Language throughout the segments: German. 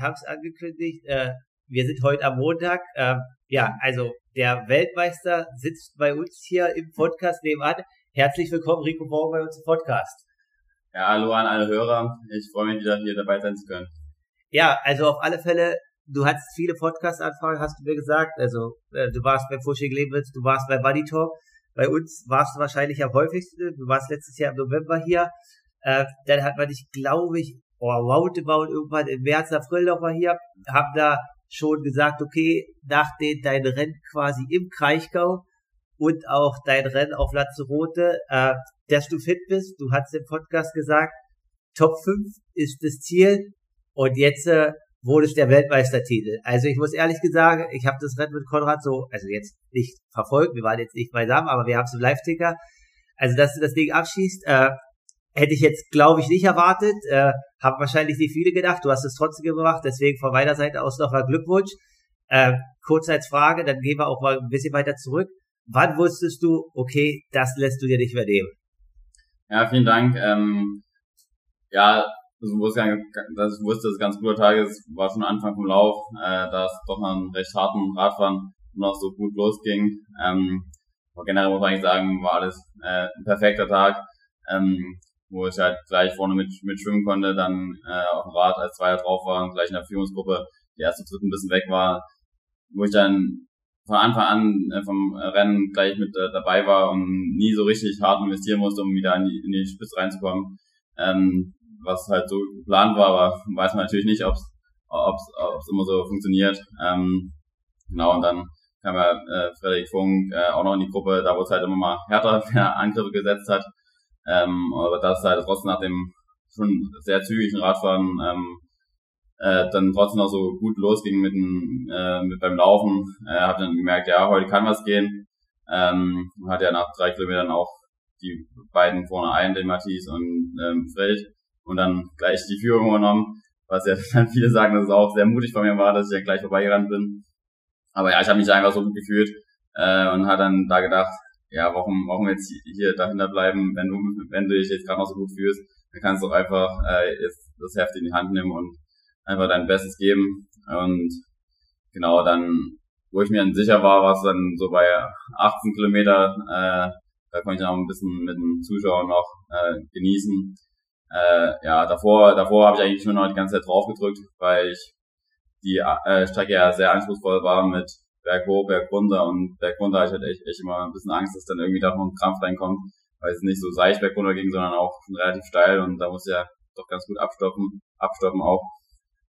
habe es angekündigt, äh, wir sind heute am Montag. Äh, ja, also der Weltmeister sitzt bei uns hier im Podcast nebenan. Herzlich willkommen, Rico Morgen bei uns im Podcast. Ja, hallo an alle Hörer. Ich freue mich wieder hier dabei sein zu können. Ja, also auf alle Fälle, du hattest viele Podcast-Anfragen, hast du mir gesagt. Also äh, du warst bei Fushing Lebens, du warst bei Buddy Talk. Bei uns warst du wahrscheinlich am häufigsten. Du warst letztes Jahr im November hier. Äh, dann hat man dich, glaube ich, oh, roundabout irgendwann im März, April noch mal hier, haben da schon gesagt, okay, nach den dein Rennen quasi im Kraichgau und auch dein Rennen auf Lanzarote, äh, dass du fit bist. Du hast im Podcast gesagt, Top 5 ist das Ziel und jetzt äh, wurde es der Weltmeistertitel. Also ich muss ehrlich sagen, ich habe das Rennen mit Konrad so, also jetzt nicht verfolgt, wir waren jetzt nicht beisammen, aber wir haben es im Live-Ticker. Also dass du das Ding abschießt, äh, hätte ich jetzt, glaube ich, nicht erwartet. Äh, haben wahrscheinlich nicht viele gedacht. Du hast es trotzdem gemacht. Deswegen von meiner Seite aus nochmal Glückwunsch. Äh, kurz als Frage, dann gehen wir auch mal ein bisschen weiter zurück. Wann wusstest du, okay, das lässt du dir nicht mehr nehmen? Ja, vielen Dank. Ähm, ja, das wusste, dass ich wusste, es ganz guter Tag ist, war schon Anfang vom Lauf, äh, da es doch mal einen recht harten Radfahren noch so gut losging. Ähm, aber generell muss man eigentlich sagen, war alles äh, ein perfekter Tag. Ähm, wo ich halt gleich vorne mit, mit schwimmen konnte, dann äh, auf dem Rad als Zweier drauf war und gleich in der Führungsgruppe die erste Tritt ein bisschen weg war, wo ich dann von Anfang an äh, vom Rennen gleich mit äh, dabei war und nie so richtig hart investieren musste, um wieder in die, in die Spitze reinzukommen. Ähm, was halt so geplant war, aber weiß man natürlich nicht, ob es immer so funktioniert. Ähm, genau, und dann kam ja äh, Frederik Funk äh, auch noch in die Gruppe, da wo es halt immer mal härter Angriffe gesetzt hat. Ähm, aber das halt trotzdem nach dem schon sehr zügigen Radfahren ähm, äh, dann trotzdem noch so gut losging mit, dem, äh, mit beim Laufen. Äh, habe dann gemerkt, ja, heute kann was gehen. Ähm, hat ja nach drei Kilometern auch die beiden vorne ein, den Matthias und ähm, Fred, und dann gleich die Führung übernommen. Was ja dann viele sagen, dass es auch sehr mutig von mir war, dass ich ja gleich vorbeigerannt bin. Aber ja, ich habe mich einfach so gut gefühlt äh, und hat dann da gedacht, ja, warum, warum jetzt hier dahinter bleiben, wenn du, wenn du dich jetzt gerade noch so gut fühlst, dann kannst du einfach äh, jetzt das Heft in die Hand nehmen und einfach dein Bestes geben. Und genau dann, wo ich mir dann sicher war, war es dann so bei 18 Kilometer, äh, da konnte ich auch ein bisschen mit den Zuschauern noch äh, genießen. Äh, ja, davor, davor habe ich eigentlich nur noch die ganze Zeit drauf gedrückt, weil ich die äh, Strecke ja sehr anspruchsvoll war mit Berg hoch, Berg runter und Berg runter hatte ich halt echt, echt immer ein bisschen Angst, dass dann irgendwie da noch ein Krampf reinkommt, weil es nicht so seicht berg runter ging, sondern auch relativ steil und da muss ja doch ganz gut abstoppen, abstoppen auch.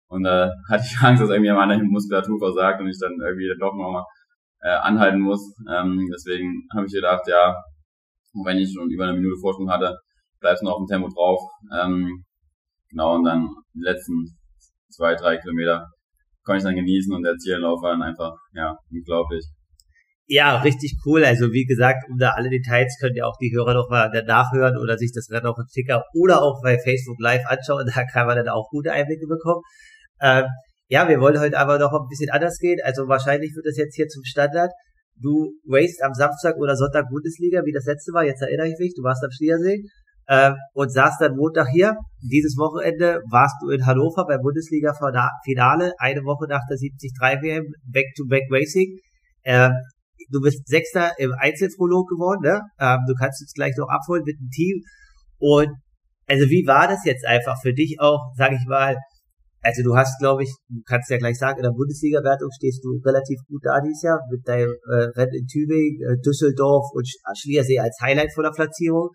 Und da äh, hatte ich Angst, dass irgendwie anderen Muskulatur versagt und ich dann irgendwie doch nochmal äh, anhalten muss. Ähm, deswegen habe ich gedacht, ja, wenn ich schon über eine Minute Vorsprung hatte, bleibst noch auf dem Tempo drauf. Ähm, genau, und dann die letzten zwei, drei Kilometer konnte ich dann genießen und der Ziellauf war dann einfach, ja, unglaublich. Ja, richtig cool. Also wie gesagt, um da alle Details könnt ihr auch die Hörer noch mal nachhören oder sich das Rennen auch im Ticker oder auch bei Facebook Live anschauen. Da kann man dann auch gute Einblicke bekommen. Ähm, ja, wir wollen heute aber noch ein bisschen anders gehen. Also wahrscheinlich wird das jetzt hier zum Standard. Du racest am Samstag oder Sonntag Bundesliga, wie das letzte Mal. Jetzt erinnere ich mich. Du warst am Schliersee äh, und saß dann Montag hier. Dieses Wochenende warst du in Hannover beim Bundesliga-Finale, eine Woche nach der 73 WM, Back-to-Back Racing. Äh, du bist Sechster im Einzelprolog geworden, ne? Ähm, du kannst uns gleich noch abholen mit dem Team. Und also wie war das jetzt einfach für dich auch, sag ich mal, also du hast, glaube ich, du kannst ja gleich sagen, in der Bundesliga-Wertung stehst du relativ gut da dieses Jahr mit deinem äh, Rennen in Tübingen, äh, Düsseldorf und Schliersee als Highlight von der Platzierung.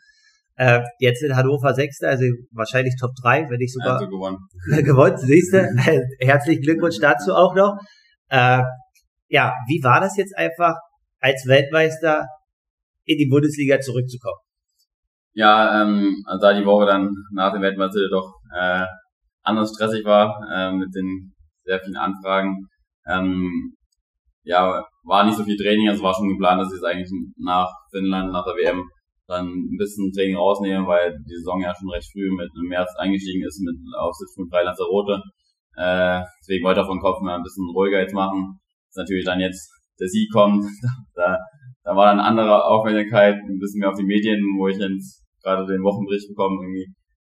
Äh, jetzt in Hannover Sechster, also wahrscheinlich Top 3, wenn ich sogar also gewonnen. gewonnen, siehst du. Herzlichen Glückwunsch dazu auch noch. Äh, ja, wie war das jetzt einfach, als Weltmeister in die Bundesliga zurückzukommen? Ja, ähm, also da die Woche dann nach dem Weltmeister doch äh, anders stressig war, äh, mit den sehr vielen Anfragen, ähm, ja, war nicht so viel Training, also war schon geplant, dass ich es eigentlich nach Finnland, nach der WM dann ein bisschen Training rausnehmen, weil die Saison ja schon recht früh mit im März eingestiegen ist mit auf 7.3 Lanzarote. Äh, deswegen wollte ich auf den Kopf mal ein bisschen ruhiger jetzt machen. Ist natürlich dann jetzt der Sieg kommt, da, da war dann andere Aufmerksamkeit, ein bisschen mehr auf die Medien, wo ich jetzt gerade den Wochenbericht bekommen, irgendwie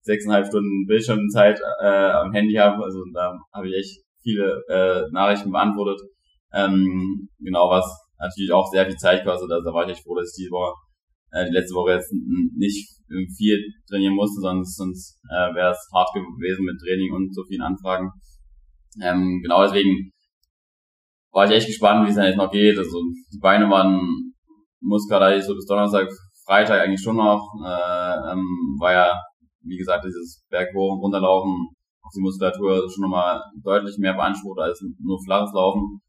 sechseinhalb Stunden Bildschirmzeit äh, am Handy habe. Also da habe ich echt viele äh, Nachrichten beantwortet. Ähm, genau, was natürlich auch sehr viel Zeit kostet. Also da war ich echt froh, dass ich die Woche, äh, die letzte Woche jetzt nicht viel trainieren musste, sonst, sonst äh, wäre es hart gewesen mit Training und so vielen Anfragen. Ähm, genau deswegen war ich echt gespannt, wie es dann jetzt noch geht. Also die Beine waren muskelreich so bis Donnerstag, Freitag eigentlich schon noch. Äh, ähm, war ja, wie gesagt, dieses Berg hoch und runterlaufen auf die Muskulatur schon nochmal deutlich mehr beansprucht als nur flaches Laufen.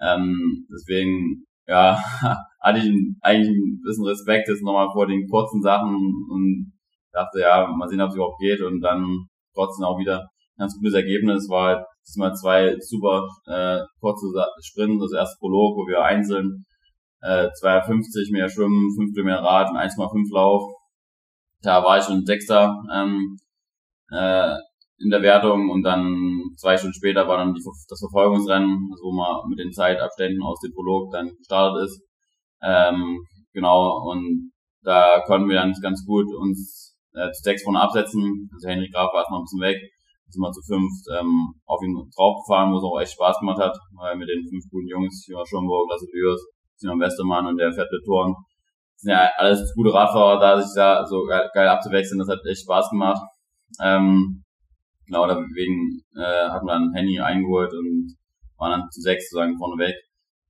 Ähm, deswegen, ja, hatte ich eigentlich ein bisschen Respekt jetzt nochmal vor den kurzen Sachen und dachte, ja, mal sehen, ob es überhaupt geht und dann trotzdem auch wieder ein ganz gutes Ergebnis. War halt diesmal zwei super äh, kurze Sprints, das erste Prolog, wo wir einzeln äh, 250 mehr Schwimmen, 5 mehr Rad und 1,5 Lauf. Da war ich schon Sechster ähm, äh, in der Wertung und dann zwei Stunden später war dann die, das Verfolgungsrennen, also wo man mit den Zeitabständen aus dem Prolog dann gestartet ist. Ähm, genau, und da konnten wir dann ganz gut uns äh, zu sechs vorne absetzen. Also Henry Graf war erstmal ein bisschen weg. Sind wir zu fünf ähm, auf ihn draufgefahren, wo es auch echt Spaß gemacht hat, weil mit den fünf guten Jungs, Jonas Schomburg, Lasse Lüers, Simon Westermann und der Fette Toren, sind ja alles gute Radfahrer da, sich da so geil, geil abzuwechseln, das hat echt Spaß gemacht. Ähm, genau, deswegen äh, hat man dann Henny eingeholt und waren dann zu sechs sozusagen vorneweg.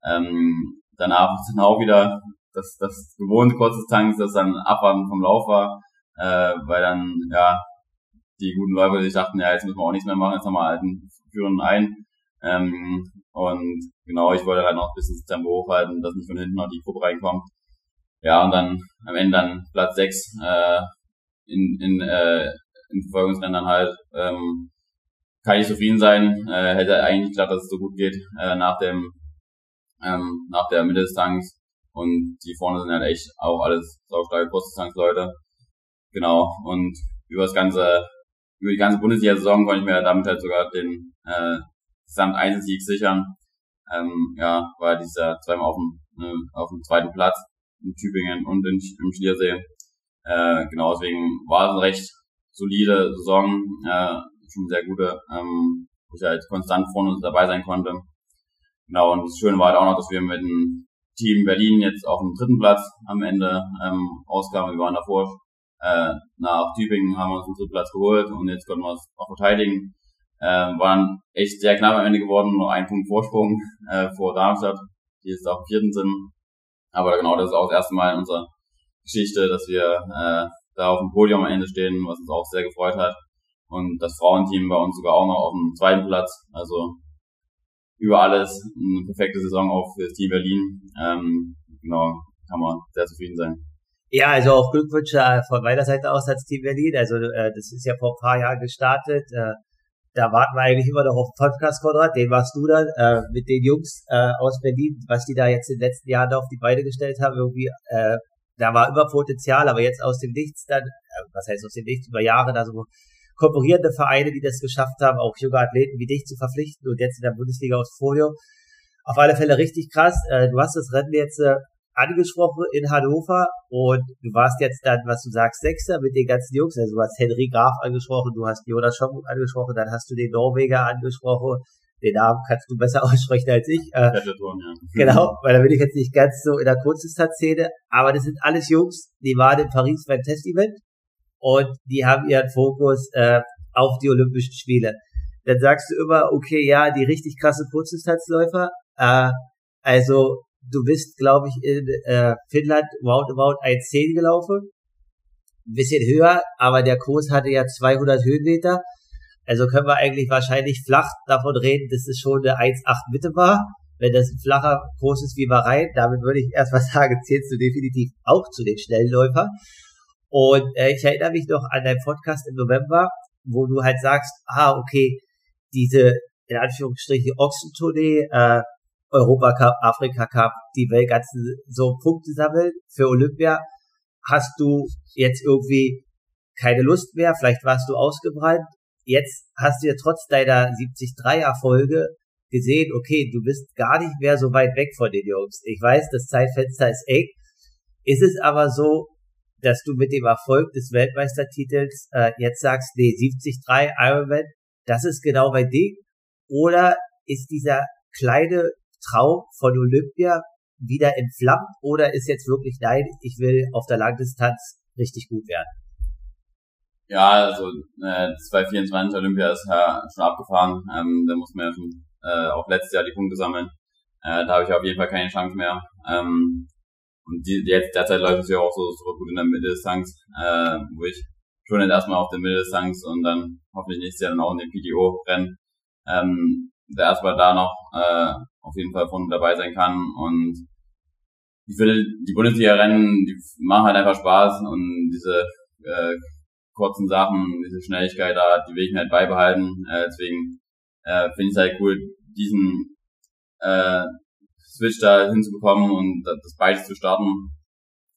Ähm, danach dann auch wieder das, das gewohnte kurzes Tanks, das dann Abwarten vom Lauf war, äh, weil dann, ja, die guten Leute sich dachten, ja, jetzt müssen wir auch nichts mehr machen, jetzt haben wir einen Führenden ein. Ähm, und genau, ich wollte halt noch ein bisschen das Tempo hochhalten, dass nicht von hinten noch die Gruppe reinkommt. Ja, und dann am Ende dann Platz 6 äh, in, in, äh, in Verfolgungsrennen halt. Ähm, kann ich zufrieden sein. Äh, hätte eigentlich gedacht, dass es so gut geht äh, nach dem ähm, nach der Mitteldistanz. Und die vorne sind halt echt auch alles saustarke Kurzdistanzleute. Genau. Und über das ganze, über die ganze Bundesliga-Saison konnte ich mir damit halt sogar den äh, gesamt Einzelsieg sichern. Ähm, ja, war dieser zweimal auf dem, äh, auf dem zweiten Platz in Tübingen und in, im Schliersee. Äh, genau, deswegen war es eine recht solide Saison, äh, schon sehr gute, ähm, wo ich halt konstant vorne dabei sein konnte. Genau, und das Schöne war halt auch noch, dass wir mit dem Team Berlin jetzt auf dem dritten Platz am Ende ähm, auskamen. Wir waren davor äh, nach Tübingen, haben wir uns den dritten Platz geholt und jetzt konnten wir es auch verteidigen. Äh, waren echt sehr knapp am Ende geworden, nur ein Punkt Vorsprung äh, vor Darmstadt, die jetzt auch vierten sind. Aber genau, das ist auch das erste Mal in unserer Geschichte, dass wir äh, da auf dem Podium am Ende stehen, was uns auch sehr gefreut hat. Und das Frauenteam bei uns sogar auch noch auf dem zweiten Platz. Also über alles eine perfekte Saison auch für das Team Berlin. Ähm, genau, kann man sehr zufrieden sein. Ja, also auch Glückwünsche von meiner Seite aus als Team Berlin. Also äh, das ist ja vor ein paar Jahren gestartet. Äh, da warten wir eigentlich immer noch auf den Podcast, Konrad, den warst du dann, äh, mit den Jungs äh, aus Berlin, was die da jetzt in den letzten Jahren auf die Beine gestellt haben, irgendwie, äh, da war immer Potenzial, aber jetzt aus dem Nichts dann, äh, was heißt aus dem Nichts, über Jahre da so konkurrierende Vereine, die das geschafft haben, auch junge Athleten wie dich zu verpflichten und jetzt in der Bundesliga aus Folio. Auf alle Fälle richtig krass. Äh, du hast das Rennen jetzt äh, angesprochen in Hannover und du warst jetzt dann, was du sagst, Sechster mit den ganzen Jungs. Also du hast Henry Graf angesprochen, du hast Jonas Schomburg angesprochen, dann hast du den Norweger angesprochen. Den Namen kannst du besser aussprechen als ich. Äh, genau, weil da bin ich jetzt nicht ganz so in der Kurzdistanz-Szene. Aber das sind alles Jungs, die waren in Paris beim Test-Event und die haben ihren Fokus äh, auf die Olympischen Spiele. Dann sagst du immer, okay, ja, die richtig krasse Kurzdistanzläufer, äh, also du bist, glaube ich, in äh, Finnland roundabout 1,10 gelaufen. Ein bisschen höher, aber der Kurs hatte ja 200 Höhenmeter. Also können wir eigentlich wahrscheinlich flach davon reden, dass es schon eine 1,8 Mitte war. Wenn das ein flacher Kurs ist wie Bahrain, damit würde ich erstmal sagen, zählst du definitiv auch zu den Schnellläufer. Und äh, ich erinnere mich noch an deinen Podcast im November, wo du halt sagst, ah, okay, diese, in Anführungsstrichen, Ochsentournee, äh, Europacup, Afrika Cup, die ganzen so Punkte sammeln für Olympia, hast du jetzt irgendwie keine Lust mehr, vielleicht warst du ausgebrannt. Jetzt hast du ja trotz deiner 73 Erfolge gesehen, okay, du bist gar nicht mehr so weit weg von den Jungs. Ich weiß, das Zeitfenster ist eng. Ist es aber so, dass du mit dem Erfolg des Weltmeistertitels äh, jetzt sagst, nee, 73 Ironman, das ist genau mein Ding? Oder ist dieser kleine Traum von Olympia wieder entflammt oder ist jetzt wirklich, nein, ich will auf der Langdistanz richtig gut werden? Ja, also äh, 2024 Olympia ist ja schon abgefahren. Ähm, da muss man ja schon äh, auch letztes Jahr die Punkte sammeln. Äh, da habe ich auf jeden Fall keine Chance mehr. Ähm, und die, jetzt derzeit läuft es ja auch so super gut in der Mitteldistanz, äh, wo ich schon jetzt erstmal auf der Mitteldistanz und dann hoffentlich nächstes Jahr dann auch in den PDO rennen. Ähm, der erstmal da noch äh, auf jeden Fall von dabei sein kann und ich finde, die Bundesliga-Rennen, die machen halt einfach Spaß und diese äh, kurzen Sachen, diese Schnelligkeit da, die will ich mir halt beibehalten. Äh, deswegen äh, finde ich es halt cool, diesen äh, Switch da hinzubekommen und das beides zu starten.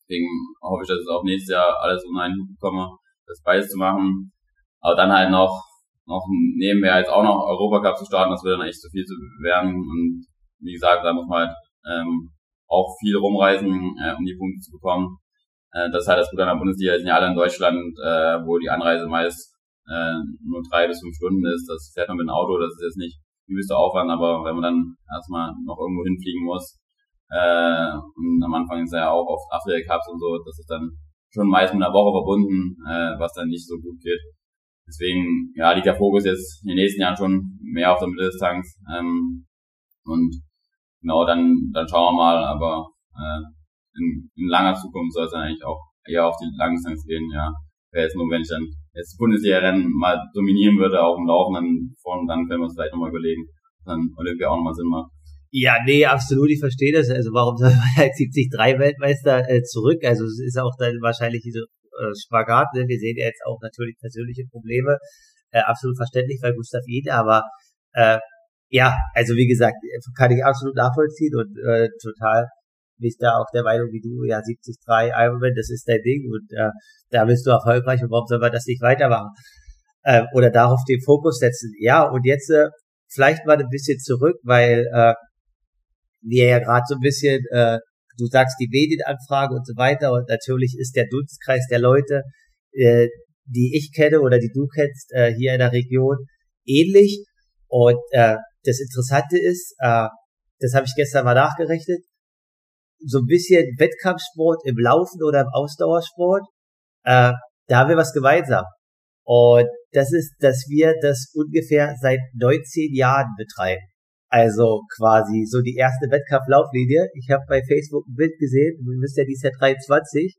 Deswegen hoffe ich, dass ich auch nächstes Jahr alles unter einen Hut bekomme, das beides zu machen. Aber dann halt noch, noch nebenher jetzt auch noch Europacup zu starten, das wird dann echt zu viel zu werden. Und wie gesagt, da muss man halt ähm, auch viel rumreisen, äh, um die Punkte zu bekommen. Äh, das ist halt das Gute an der Bundesliga, sind ja alle in Deutschland, äh, wo die Anreise meist äh, nur drei bis fünf Stunden ist. Das fährt man mit dem Auto, das ist jetzt nicht übelster Aufwand, aber wenn man dann erstmal noch irgendwo hinfliegen muss, äh, und am Anfang ist ja auch oft Afrika Cups und so, das ist dann schon meist mit einer Woche verbunden, äh, was dann nicht so gut geht. Deswegen, ja, liegt der Fokus jetzt in den nächsten Jahren schon mehr auf der Mitteldistanz. Ähm, und genau, dann, dann schauen wir mal, aber äh, in, in langer Zukunft soll es dann eigentlich auch eher auf die Langdistanz gehen, ja. Wäre jetzt nur, wenn ich dann jetzt Bundesliga-Rennen mal dominieren würde, auch im Laufen, dann vorne, dann können wir uns vielleicht nochmal überlegen, dann Olympia auch nochmal Sinn macht. Ja, nee, absolut, ich verstehe das. Also warum soll man als 73 Weltmeister äh, zurück? Also es ist auch dann wahrscheinlich diese äh, Spagat, ne? Wir sehen ja jetzt auch natürlich persönliche Probleme. Äh, absolut verständlich bei Gustav Ede, aber äh, ja, also wie gesagt, kann ich absolut nachvollziehen und äh, total bist da auch der Meinung wie du, ja 73 Ironman, das ist dein Ding und äh, da bist du erfolgreich und warum soll man das nicht weitermachen? Äh, oder darauf den Fokus setzen. Ja, und jetzt äh, vielleicht mal ein bisschen zurück, weil äh, wir ja gerade so ein bisschen, äh, du sagst die Medienanfrage und so weiter und natürlich ist der Dunstkreis der Leute, äh, die ich kenne oder die du kennst äh, hier in der Region ähnlich und äh, das Interessante ist, äh, das habe ich gestern mal nachgerechnet, so ein bisschen Wettkampfsport im Laufen oder im Ausdauersport, äh, da haben wir was gemeinsam. Und das ist, dass wir das ungefähr seit 19 Jahren betreiben. Also quasi so die erste Wettkampflauflinie. Ich habe bei Facebook ein Bild gesehen, du bist ja dieses Jahr 23.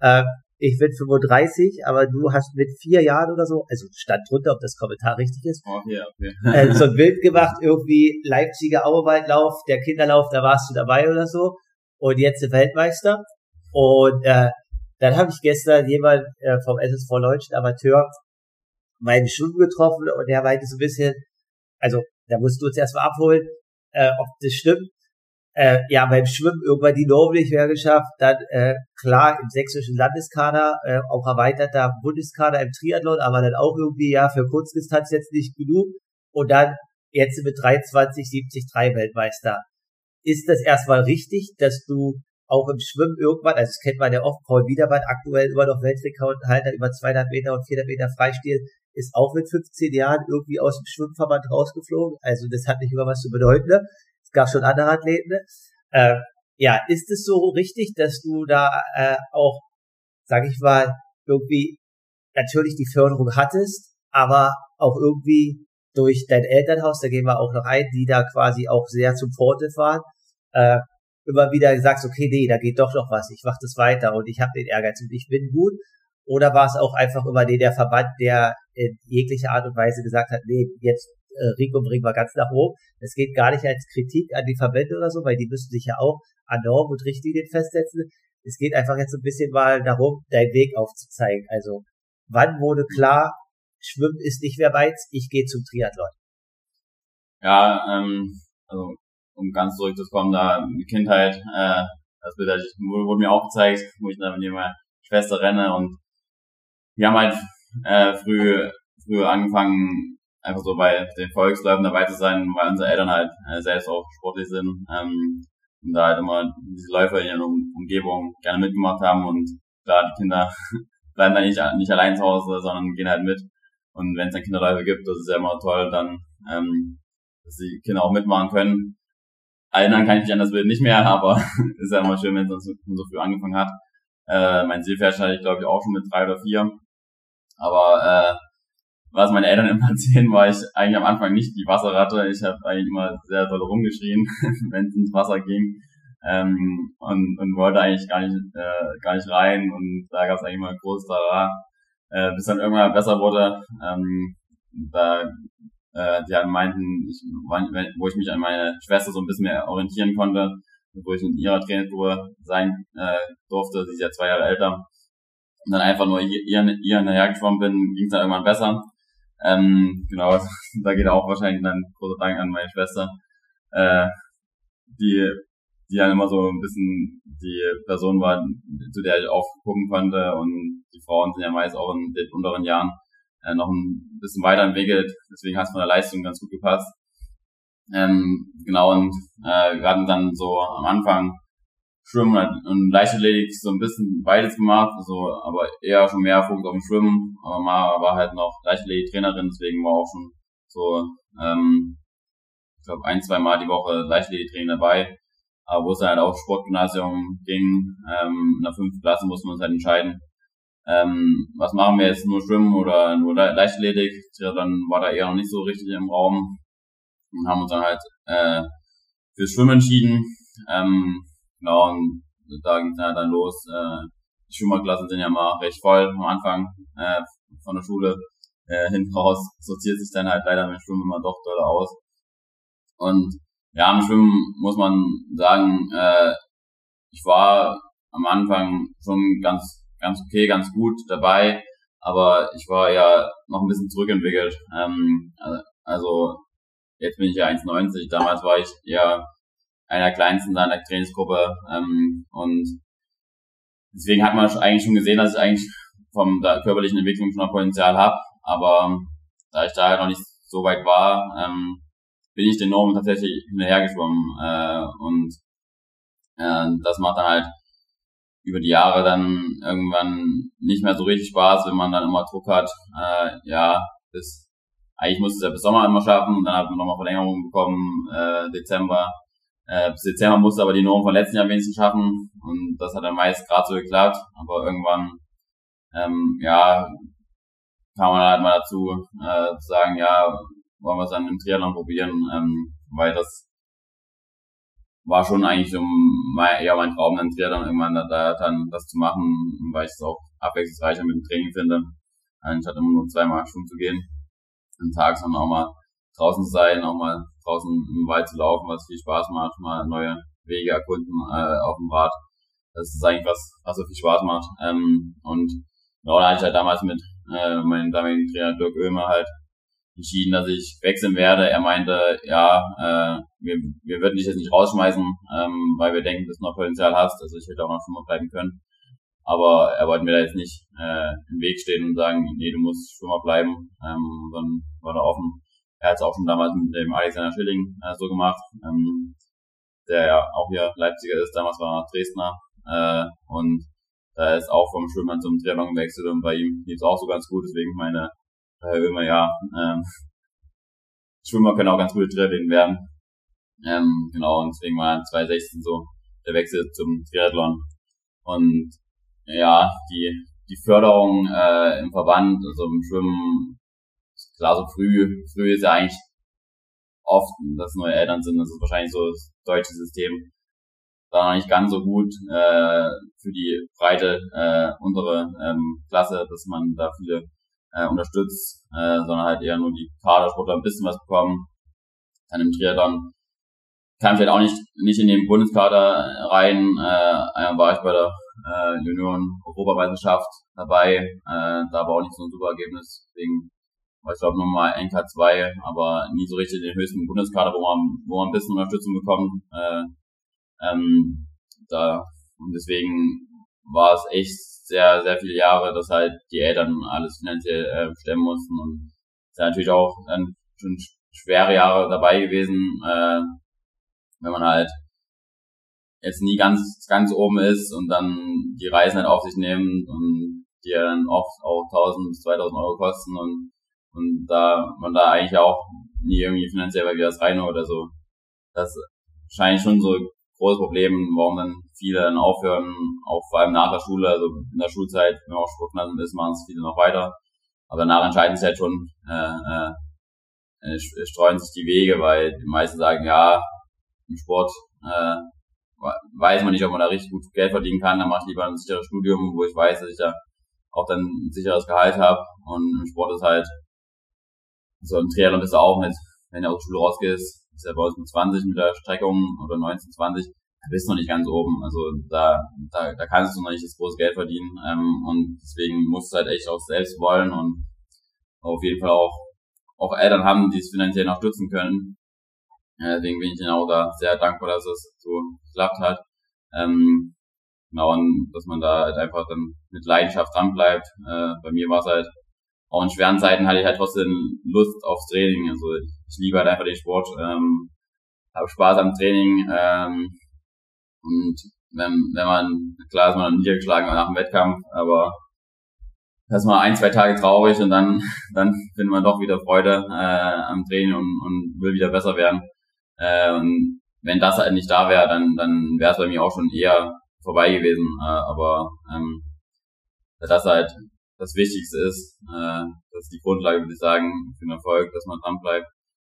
Äh, ich bin 35, aber du hast mit vier Jahren oder so, also stand drunter, ob das Kommentar richtig ist, oh, yeah, okay. äh, so ein Bild gemacht, irgendwie Leipziger Auerwaldlauf, der Kinderlauf, da warst du dabei oder so. Und jetzt Weltmeister. Und äh, dann habe ich gestern jemand äh, vom SSV Leutschen Amateur meinen Schwimmen getroffen und der meinte so ein bisschen, also da musst du uns erstmal abholen, äh, ob das stimmt äh, ja, beim Schwimmen irgendwann die Norm nicht geschafft, dann äh, klar im sächsischen Landeskader, äh, auch erweiterter Bundeskader im Triathlon, aber dann auch irgendwie ja für Kurzdistanz jetzt nicht genug und dann jetzt mit 23, 73 Weltmeister. Ist das erstmal richtig, dass du auch im Schwimmen irgendwann, also das kennt man ja oft, Paul Wiedermann, aktuell immer noch Weltrekordhalter über 200 Meter und 400 Meter Freistil, ist auch mit 15 Jahren irgendwie aus dem Schwimmverband rausgeflogen. Also das hat nicht immer was zu bedeuten. Ne? Es gab schon andere Athleten. Äh, ja, ist es so richtig, dass du da äh, auch, sag ich mal, irgendwie natürlich die Förderung hattest, aber auch irgendwie durch dein Elternhaus, da gehen wir auch noch ein, die da quasi auch sehr zum Vorteil waren, äh, immer wieder sagst, okay, nee, da geht doch noch was, ich mach das weiter und ich habe den Ehrgeiz und ich bin gut. Oder war es auch einfach immer nee, der Verband, der in jeglicher Art und Weise gesagt hat, nee, jetzt äh, Rico bringen wir ganz nach oben. Es geht gar nicht als Kritik an die Verbände oder so, weil die müssen sich ja auch an Normen und Richtlinien festsetzen. Es geht einfach jetzt ein bisschen mal darum, deinen Weg aufzuzeigen. Also, wann wurde klar, Schwimmen ist nicht mehr meins, ich gehe zum Triathlon? Ja, ähm, also um ganz zurückzukommen, da die Kindheit, äh, das wird, wurde mir auch gezeigt, wo ich dann mit meiner Schwester renne und wir haben halt äh, früh, früh angefangen, einfach so bei den Volksläufen dabei zu sein, weil unsere Eltern halt äh, selbst auch sportlich sind ähm, und da halt immer diese Läufer in ihrer Umgebung gerne mitgemacht haben und klar, die Kinder bleiben dann nicht, nicht allein zu Hause, sondern gehen halt mit. Und wenn es dann Kinderläufe gibt, das ist ja immer toll, dann ähm, dass die Kinder auch mitmachen können. Erinnern kann ich mich an das Bild nicht mehr, aber ist ja immer schön, wenn es so, so früh angefangen hat. Äh, mein Seepferd hatte ich, glaube ich, auch schon mit drei oder vier. Aber äh, was meine Eltern immer erzählen, war ich eigentlich am Anfang nicht die Wasserratte. Ich habe eigentlich immer sehr doll rumgeschrien, wenn es ins Wasser ging. Ähm, und, und wollte eigentlich gar nicht, äh, gar nicht rein und da gab es eigentlich immer ein großes Tara, äh, bis dann irgendwann besser wurde. Ähm, da äh, die halt meinten, ich, wo ich mich an meine Schwester so ein bisschen mehr orientieren konnte, wo ich in ihrer Trainingsgruppe sein äh, durfte, sie ist ja zwei Jahre älter, und dann einfach nur ihr, ihr hinterhergeschwommen bin, ging es dann irgendwann besser. Ähm, genau, da geht auch wahrscheinlich dann großer Dank an meine Schwester, äh, die, die dann immer so ein bisschen die Person war, zu der ich aufgucken konnte. Und die Frauen sind ja meist auch in den unteren Jahren äh, noch ein bisschen weiterentwickelt, deswegen hat es von der Leistung ganz gut gepasst. Ähm, genau, und äh, wir hatten dann so am Anfang Schwimmen und Leichtathletik so ein bisschen beides gemacht, also aber eher schon mehr Fokus auf dem Schwimmen, aber Mara war halt noch Leichtathletik-Trainerin, deswegen war auch schon so, ähm, ich glaube ein, zwei Mal die Woche Leichtathletik-Training dabei, aber wo es halt auch Sportgymnasium ging, ähm, in der fünften Klasse mussten wir uns halt entscheiden, ähm, was machen wir jetzt, nur Schwimmen oder nur Le Leichtathletik, dann war da eher noch nicht so richtig im Raum und haben uns dann halt äh, fürs Schwimmen entschieden, ähm, Genau, und da ging es halt dann los. Äh, die Schwimmerklassen sind ja mal recht voll am Anfang äh, von der Schule. Äh, hinten raus sortiert sich dann halt leider mit Schwimmen immer doch doll aus. Und ja, im Schwimmen muss man sagen, äh, ich war am Anfang schon ganz, ganz okay, ganz gut dabei, aber ich war ja noch ein bisschen zurückentwickelt. Ähm, also jetzt bin ich ja 1,90, damals war ich eher einer kleinsten da in der Trainingsgruppe. Ähm, und deswegen hat man eigentlich schon gesehen, dass ich eigentlich vom der körperlichen Entwicklung schon noch Potenzial habe. Aber da ich da halt noch nicht so weit war, ähm, bin ich den Normen tatsächlich hinterhergeschwommen. Äh, und äh, das macht dann halt über die Jahre dann irgendwann nicht mehr so richtig Spaß, wenn man dann immer Druck hat. Äh, ja, bis eigentlich musste es ja bis Sommer immer schaffen und dann hat man nochmal Verlängerung bekommen, äh, Dezember. Äh, bis Dezember musste aber die Norm vom letzten Jahr wenigstens schaffen und das hat dann meist gerade so geklappt, aber irgendwann, ähm, ja, kam man halt mal dazu, äh, zu sagen, ja, wollen wir es dann im Triathlon probieren, ähm, weil das war schon eigentlich so mein, ja, mein Traum, dann Triathlon irgendwann da, da dann das zu machen, weil ich es auch abwechslungsreicher mit dem Training finde, anstatt immer nur zweimal schwimmen zu gehen, am Tag, sondern auch mal draußen zu sein, auch mal draußen im Wald zu laufen, was viel Spaß macht, mal neue Wege erkunden äh, auf dem Rad. Das ist eigentlich was, was so viel Spaß macht. Ähm, und genau, da hatte ich halt damals mit äh, meinem damaligen Trainer Dirk Oehmer halt entschieden, dass ich wechseln werde. Er meinte, ja, äh, wir, wir würden dich jetzt nicht rausschmeißen, ähm, weil wir denken, dass du noch Potenzial hast. Also ich hätte auch noch mal bleiben können. Aber er wollte mir da jetzt nicht äh, im Weg stehen und sagen, nee, du musst mal bleiben. Ähm, dann war er offen er hat es auch schon damals mit dem Alexander Schilling äh, so gemacht, ähm, der ja auch hier Leipziger ist, damals war er Dresdner. Äh, und da ist auch vom Schwimmen zum Triathlon gewechselt und bei ihm lief es auch so ganz gut, deswegen meine Herr Ömer, ja, ähm, Schwimmer können auch ganz gute Triathleten werden. Ähm, genau, und deswegen war 2016 so der Wechsel zum Triathlon. Und ja, die, die Förderung äh, im Verband, also im Schwimmen, klar, so früh, früh ist ja eigentlich oft, dass neue Eltern sind, das ist wahrscheinlich so das deutsche System, da noch nicht ganz so gut äh, für die breite äh, untere ähm, Klasse, dass man da viele äh, unterstützt, äh, sondern halt eher nur die Kadersportler ein bisschen was bekommen. Dann im Triathlon kam ich halt auch nicht, nicht in den Bundeskader rein. Äh, einmal war ich bei der äh, Junioren-Europameisterschaft dabei, äh, da war auch nicht so ein super Ergebnis, deswegen ich glaube nochmal NK2, aber nie so richtig den höchsten Bundeskader, wo man, wo man ein bisschen Unterstützung bekommt. Äh, ähm, da, und deswegen war es echt sehr, sehr viele Jahre, dass halt die Eltern alles finanziell äh, stemmen mussten und es sind natürlich auch dann schon schwere Jahre dabei gewesen, äh, wenn man halt jetzt nie ganz ganz oben ist und dann die Reisen halt auf sich nehmen und die dann oft auch 1000 bis 2000 Euro kosten und und da man da eigentlich auch nie irgendwie finanziell bei wie das Reino oder so. Das wahrscheinlich schon so großes Problem, warum dann viele dann aufhören, auch vor allem nach der Schule, also in der Schulzeit, wenn man auch Sportler ist, machen es viele noch weiter. Aber danach entscheiden sich halt schon, äh, äh, äh streuen sich die Wege, weil die meisten sagen, ja, im Sport äh, weiß man nicht, ob man da richtig gut Geld verdienen kann, dann mache ich lieber ein sicheres Studium, wo ich weiß, dass ich da auch dann ein sicheres Gehalt habe. Und im Sport ist halt, so im Triathlon bist du auch mit, wenn du aus der Schule rausgehst, ist ja bei uns mit 20 mit der Streckung oder 19, 20, da bist du noch nicht ganz oben. Also da, da, da kannst du noch nicht das große Geld verdienen. Ähm, und deswegen musst du halt echt auch selbst wollen und auf jeden Fall auch, auch Eltern haben, die es finanziell noch stützen können. Deswegen bin ich auch da sehr dankbar, dass es so geklappt hat. Ähm, genau, und dass man da halt einfach dann mit Leidenschaft dran bleibt. Äh, bei mir war es halt, auch in schweren Zeiten hatte ich halt trotzdem Lust aufs Training. Also ich liebe halt einfach den Sport, ähm, habe Spaß am Training ähm, und wenn, wenn man, klar ist man niedergeschlagen nach dem Wettkampf, aber das mal ein, zwei Tage traurig und dann, dann findet man doch wieder Freude äh, am Training und, und will wieder besser werden. Äh, und wenn das halt nicht da wäre, dann, dann wäre es bei mir auch schon eher vorbei gewesen. Äh, aber ähm, das halt das Wichtigste ist, äh, das ist die Grundlage, würde ich sagen, für den Erfolg, dass man dran bleibt.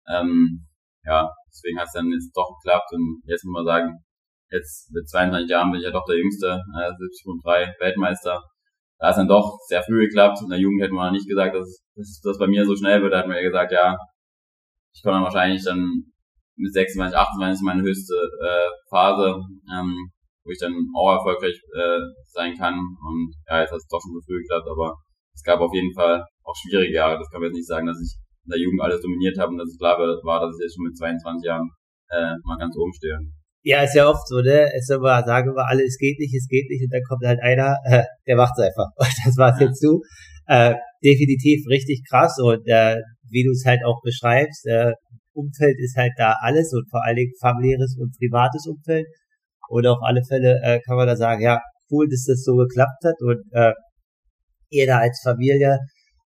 Ähm, ja, deswegen hat es dann jetzt doch geklappt und jetzt muss man sagen, jetzt mit 22 Jahren bin ich ja doch der Jüngste, äh, 70.3 Weltmeister. Da ist dann doch sehr früh geklappt. In der Jugend hätte man nicht gesagt, dass, das bei mir so schnell wird. Da hat man ja gesagt, ja, ich komme dann wahrscheinlich dann mit 26, 28 ist meine höchste äh, Phase, ähm, wo ich dann auch erfolgreich äh, sein kann. Und ja, jetzt hat es doch schon so früh geklappt, aber es gab auf jeden Fall auch schwierige Jahre. Das kann man jetzt nicht sagen, dass ich in der Jugend alles dominiert habe und dass es klar war, dass ich jetzt schon mit 22 Jahren äh, mal ganz oben stehe. Ja, ist ja oft so, ne? Es ist immer, sagen wir alle, es geht nicht, es geht nicht, und dann kommt halt einer, äh, der macht's einfach. Und das war's ja. jetzt du. Äh, definitiv richtig krass und äh, wie du es halt auch beschreibst, äh, Umfeld ist halt da alles und vor allen Dingen familiäres und privates Umfeld. Und auf alle Fälle äh, kann man da sagen, ja, cool, dass das so geklappt hat und äh, ihr da als Familie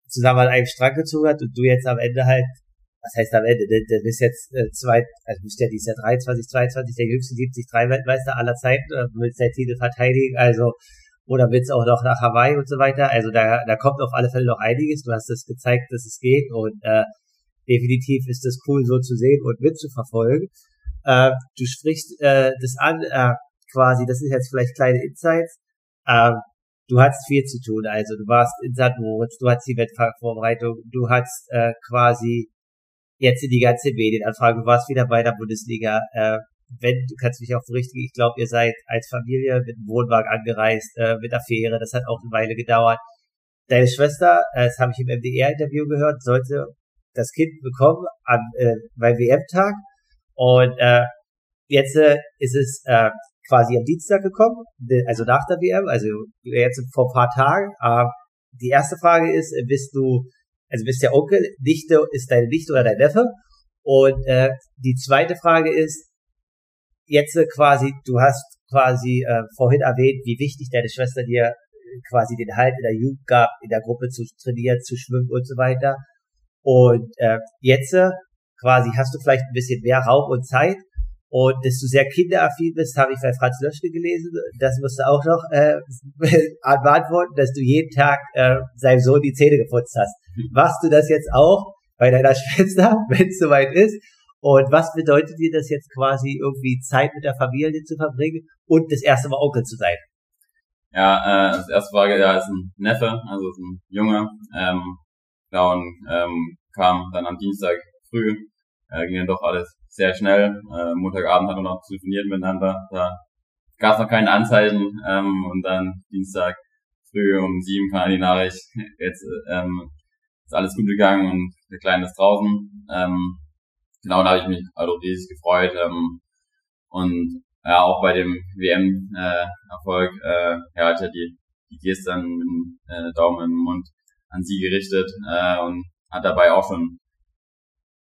zusammen an einem Strang gezogen hat und du jetzt am Ende halt, was heißt am Ende, du, du bist jetzt äh, zwei, also bist ja dieses Jahr 23, 22, der jüngste 73 Weltmeister aller Zeiten, äh, willst der Titel verteidigen, also oder willst auch noch nach Hawaii und so weiter. Also da, da kommt auf alle Fälle noch einiges. Du hast es gezeigt, dass es geht und äh, definitiv ist das cool so zu sehen und mitzuverfolgen. Äh, du sprichst äh, das an, äh, quasi, das sind jetzt vielleicht kleine Insights. Äh, du hattest viel zu tun, also du warst in St. Moritz, du hattest die Wettkampfvorbereitung, du hattest äh, quasi jetzt in die ganze Medienanfrage, du warst wieder bei der Bundesliga. Äh, wenn, du kannst mich auch berichtigen, ich glaube, ihr seid als Familie mit dem Wohnwagen angereist, äh, mit der Fähre, das hat auch eine Weile gedauert. Deine Schwester, äh, das habe ich im MDR-Interview gehört, sollte das Kind bekommen am, äh, beim WM-Tag. Und äh, jetzt äh, ist es äh, quasi am Dienstag gekommen, also nach der WM, also jetzt vor ein paar Tagen. Äh, die erste Frage ist, äh, bist du, also bist der Onkel, Nichte, ist deine Nichte oder dein Neffe? Und äh, die zweite Frage ist, jetzt äh, quasi, du hast quasi äh, vorhin erwähnt, wie wichtig deine Schwester dir äh, quasi den Halt in der Jugend gab, in der Gruppe zu trainieren, zu schwimmen und so weiter. Und äh, jetzt quasi hast du vielleicht ein bisschen mehr Raum und Zeit. Und dass du sehr kinderaffin bist, habe ich bei Franz Löschke gelesen. Das musst du auch noch äh, beantworten, dass du jeden Tag äh, seinem Sohn die Zähne geputzt hast. Machst du das jetzt auch bei deiner Schwester, wenn es soweit ist? Und was bedeutet dir das jetzt quasi irgendwie Zeit mit der Familie zu verbringen und das erste Mal Onkel zu sein? Ja, äh, das erste Frage, ja, ist ein Neffe, also ist ein Junge. Ähm, und ähm, kam dann am Dienstag früh, äh, ging dann doch alles sehr schnell. Äh, Montagabend hatten wir noch telefoniert miteinander, da gab es noch keine Anzeichen ähm, und dann Dienstag früh um sieben kam die Nachricht, jetzt ähm, ist alles gut gegangen und der Kleine ist draußen. Ähm, genau, da habe ich mich also riesig gefreut. Ähm, und ja, auch bei dem WM-Erfolg, äh, äh, ja, hat ja die, die Geste dann mit dem äh, Daumen im Mund an sie gerichtet äh, und hat dabei auch schon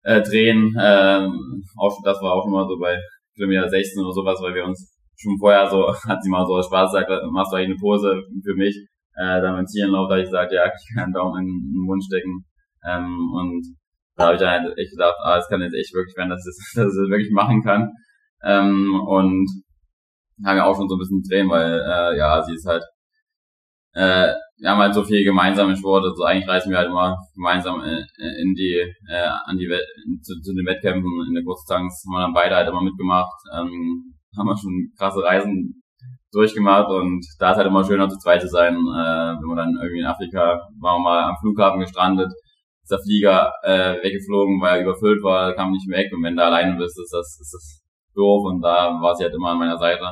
äh, drehen. Ähm, auch, das war auch mal so bei Kilometer 16 oder sowas, weil wir uns schon vorher so, hat sie mal so aus Spaß gesagt, machst du eigentlich eine Pose für mich. Äh, dann beim Zielenlauf, da habe ich gesagt, ja, ich kann einen Daumen in, in den Mund stecken. Ähm, und da habe ich dann halt echt gedacht, ah, es kann jetzt echt wirklich werden, dass ich das, dass ich das wirklich machen kann. Ähm, und haben ja auch schon so ein bisschen Tränen, weil äh, ja, sie ist halt äh, wir haben halt so viel gemeinsame Sport, also eigentlich reisen wir halt immer gemeinsam äh, in die, äh, an die zu, zu den Wettkämpfen in der Kurzdistanz, haben wir dann beide halt immer mitgemacht, ähm, haben wir schon krasse Reisen durchgemacht und da ist halt immer schöner zu zweit zu sein, äh, wenn man dann irgendwie in Afrika, waren wir mal am Flughafen gestrandet, ist der Flieger äh, weggeflogen, weil er überfüllt war, kam nicht weg und wenn du alleine bist, ist das, ist das doof und da war sie halt immer an meiner Seite.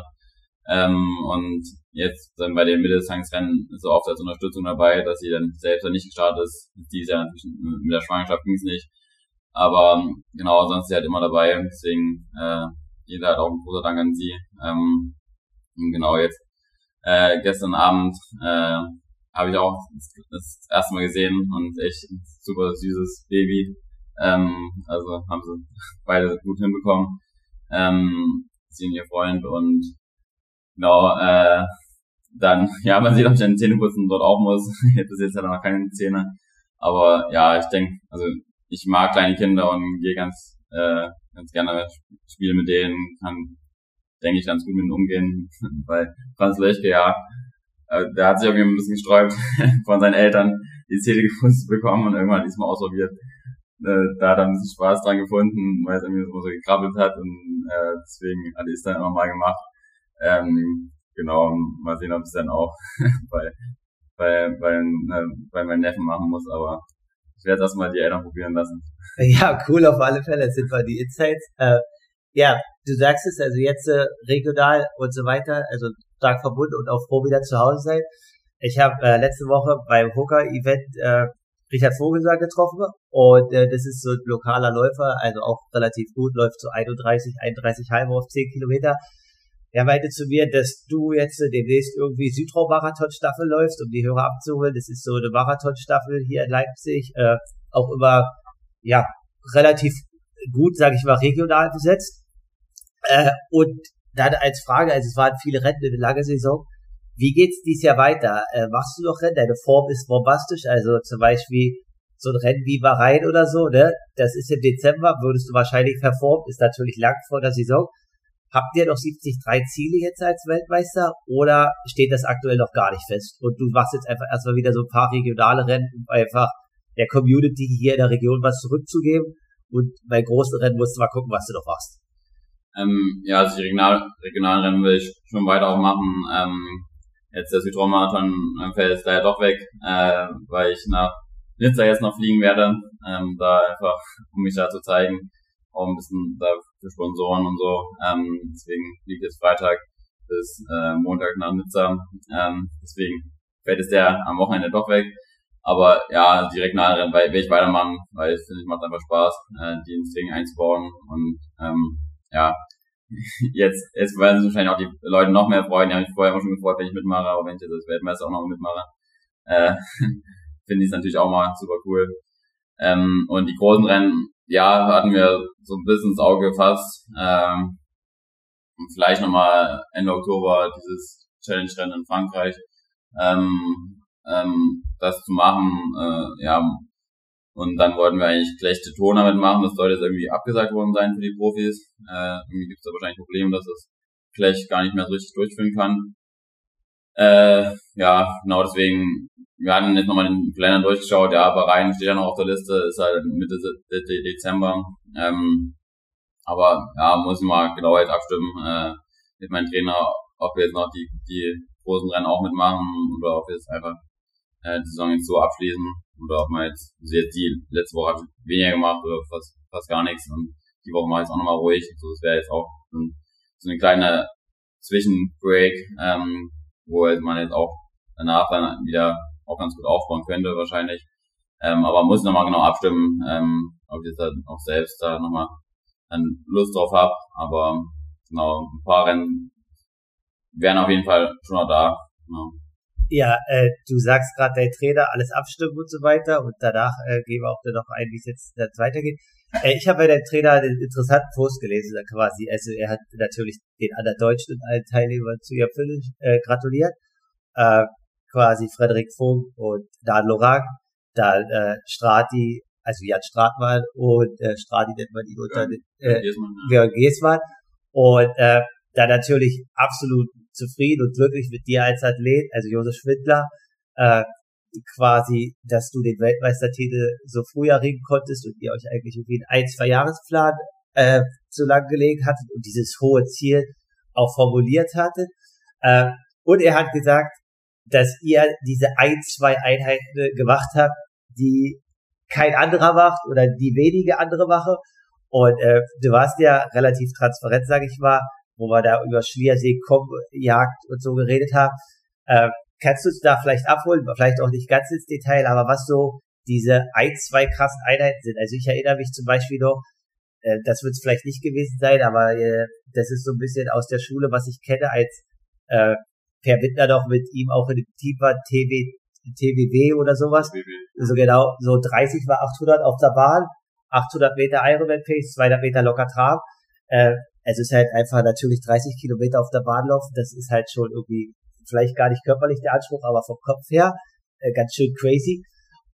Ähm, und jetzt dann bei den Mitteldistanzrennen ist so oft als Unterstützung dabei, dass sie dann selbst dann nicht gestartet ist. Dieses Jahr natürlich mit der Schwangerschaft ging es nicht. Aber ähm, genau, sonst ist sie halt immer dabei. Deswegen äh, jeder hat auch ein großer Dank an sie. Ähm, und genau jetzt äh, gestern Abend äh, habe ich auch das erste Mal gesehen und echt ein super süßes Baby. Ähm, also haben sie beide gut hinbekommen. Ähm, sie und ihr Freund und Genau, äh, dann, ja, man sieht, ob ich dann Zähne putzen dort auch muss. Ich hätte bis jetzt halt noch keine Zähne. Aber ja, ich denke, also ich mag kleine Kinder und gehe ganz, äh, ganz gerne spielen mit denen, kann, denke ich, ganz gut mit ihnen umgehen. Weil Franz Lechke, ja, äh, der hat sich irgendwie ein bisschen gesträubt von seinen Eltern, die Zähne geputzt bekommen und irgendwann diesmal ausprobiert. Äh, da hat er ein bisschen Spaß dran gefunden, weil es irgendwie so gekrabbelt hat und äh, deswegen hat er es dann immer mal gemacht. Ähm, genau, mal sehen, ob ich es dann auch bei, bei, bei, äh, bei meinen Neffen machen muss, aber ich werde erstmal die Eltern probieren lassen. Ja, cool, auf alle Fälle sind wir die Insights. Äh, ja, du sagst es, also jetzt äh, regional und so weiter, also stark verbunden und auch froh wieder zu Hause sein. Ich habe äh, letzte Woche beim Hooker-Event äh, Richard Vogelsang getroffen und äh, das ist so ein lokaler Läufer, also auch relativ gut, läuft so 31, 31 halber auf 10 Kilometer er meinte zu mir, dass du jetzt demnächst irgendwie Südtraum-Marathon-Staffel läufst, um die Hörer abzuholen. Das ist so eine Marathon-Staffel hier in Leipzig, äh, auch immer, ja, relativ gut, sage ich mal, regional besetzt. Äh, und dann als Frage, also es waren viele Rennen in der lange Saison, wie geht's dieses Jahr weiter? Äh, machst du noch Rennen? Deine Form ist bombastisch, also zum Beispiel so ein Rennen wie Bahrain oder so, ne? Das ist im Dezember, würdest du wahrscheinlich performen, ist natürlich lang vor der Saison. Habt ihr noch 73 Ziele jetzt als Weltmeister oder steht das aktuell noch gar nicht fest? Und du machst jetzt einfach erstmal wieder so ein paar regionale Rennen, um einfach der Community hier in der Region was zurückzugeben. Und bei großen Rennen musst du mal gucken, was du noch machst. Ähm, ja, also die regional, regionalen Rennen will ich schon weiter auch machen. Ähm, jetzt der Südraummarathon ähm, fällt jetzt leider doch weg, äh, weil ich nach Nizza jetzt noch fliegen werde, ähm, da einfach, um mich da zu zeigen, auch ein bisschen da für Sponsoren und so. Ähm, deswegen liegt jetzt Freitag bis äh, Montag nach Nizza. Ähm, deswegen fällt es der am Wochenende doch weg. Aber ja, die Regionalrennen will ich weitermachen, weil ich finde, es macht einfach Spaß, äh, die ins Ding einzubauen. Und ähm, ja, jetzt, jetzt werden sich wahrscheinlich auch die Leute noch mehr freuen. Die haben mich vorher immer schon gefreut, wenn ich mitmache, aber wenn ich jetzt als Weltmeister auch noch mitmache, äh, finde ich es natürlich auch mal super cool. Ähm, und die großen Rennen, ja, hatten wir so ein bisschen ins Auge gefasst. Ähm, vielleicht nochmal Ende Oktober dieses Challenge-Rennen in Frankreich. Ähm, ähm, das zu machen, äh, ja, und dann wollten wir eigentlich schlechte Tour damit machen. Das sollte jetzt irgendwie abgesagt worden sein für die Profis. Äh, irgendwie gibt es da wahrscheinlich Probleme, dass das vielleicht gar nicht mehr so richtig durchführen kann. Äh, ja, genau deswegen wir hatten jetzt nochmal den Kalender durchgeschaut, ja, aber rein steht ja noch auf der Liste, ist halt Mitte Dezember. Ähm, aber ja, muss ich mal genau jetzt abstimmen äh, mit meinem Trainer, ob wir jetzt noch die, die großen Rennen auch mitmachen oder ob wir jetzt einfach äh, die Saison jetzt so abschließen oder ob man jetzt, also jetzt die letzte Woche habe weniger gemacht oder fast, fast gar nichts und die Woche mal jetzt auch nochmal ruhig. Also das wäre jetzt auch so, so eine kleine Zwischenbreak, ähm, wo man jetzt auch danach dann wieder auch ganz gut aufbauen könnte wahrscheinlich. Ähm, aber muss nochmal genau abstimmen, ähm, ob ich jetzt dann auch selbst da nochmal Lust drauf habe. Aber genau, ein paar Rennen wären auf jeden Fall schon noch da. Genau. Ja, äh, du sagst gerade dein Trainer, alles abstimmen und so weiter und danach äh, gehen wir auch dann noch ein, wie es jetzt, jetzt weitergeht. Äh, ich habe bei deinem Trainer einen interessanten Post gelesen, quasi. Also er hat natürlich den anderen Deutschen und allen Teilnehmern zu ihr Fülle äh, gratuliert. Äh, quasi Frederik Funk und Dan Lorang, dann äh, Strati, also Jan Stratmann und äh, Strati nennt man ihn unter den äh, Georg Giesmann. Und äh, da natürlich absolut zufrieden und glücklich mit dir als Athlet, also Josef Schwindler, äh, quasi, dass du den Weltmeistertitel so früh erringen konntest und ihr euch eigentlich irgendwie einen ein, zwei Jahresplan äh, so lang gelegen hattet und dieses hohe Ziel auch formuliert hattet. Äh, und er hat gesagt, dass ihr diese ein, zwei Einheiten gemacht habt, die kein anderer macht oder die wenige andere machen. Und äh, du warst ja relativ transparent, sage ich mal, wo wir da über Schliersee, Jagd und so geredet haben. Äh, kannst du uns da vielleicht abholen, vielleicht auch nicht ganz ins Detail, aber was so diese ein, zwei krassen Einheiten sind. Also ich erinnere mich zum Beispiel noch, äh, das wird es vielleicht nicht gewesen sein, aber äh, das ist so ein bisschen aus der Schule, was ich kenne, als äh, Per Wittner doch mit ihm auch in dem Team war, TV, TWW oder sowas. TWW. So genau, so 30 war 800 auf der Bahn, 800 Meter Ironman Pace, 200 Meter locker Trab. Äh, es ist halt einfach natürlich 30 Kilometer auf der Bahn laufen, das ist halt schon irgendwie vielleicht gar nicht körperlich der Anspruch, aber vom Kopf her äh, ganz schön crazy.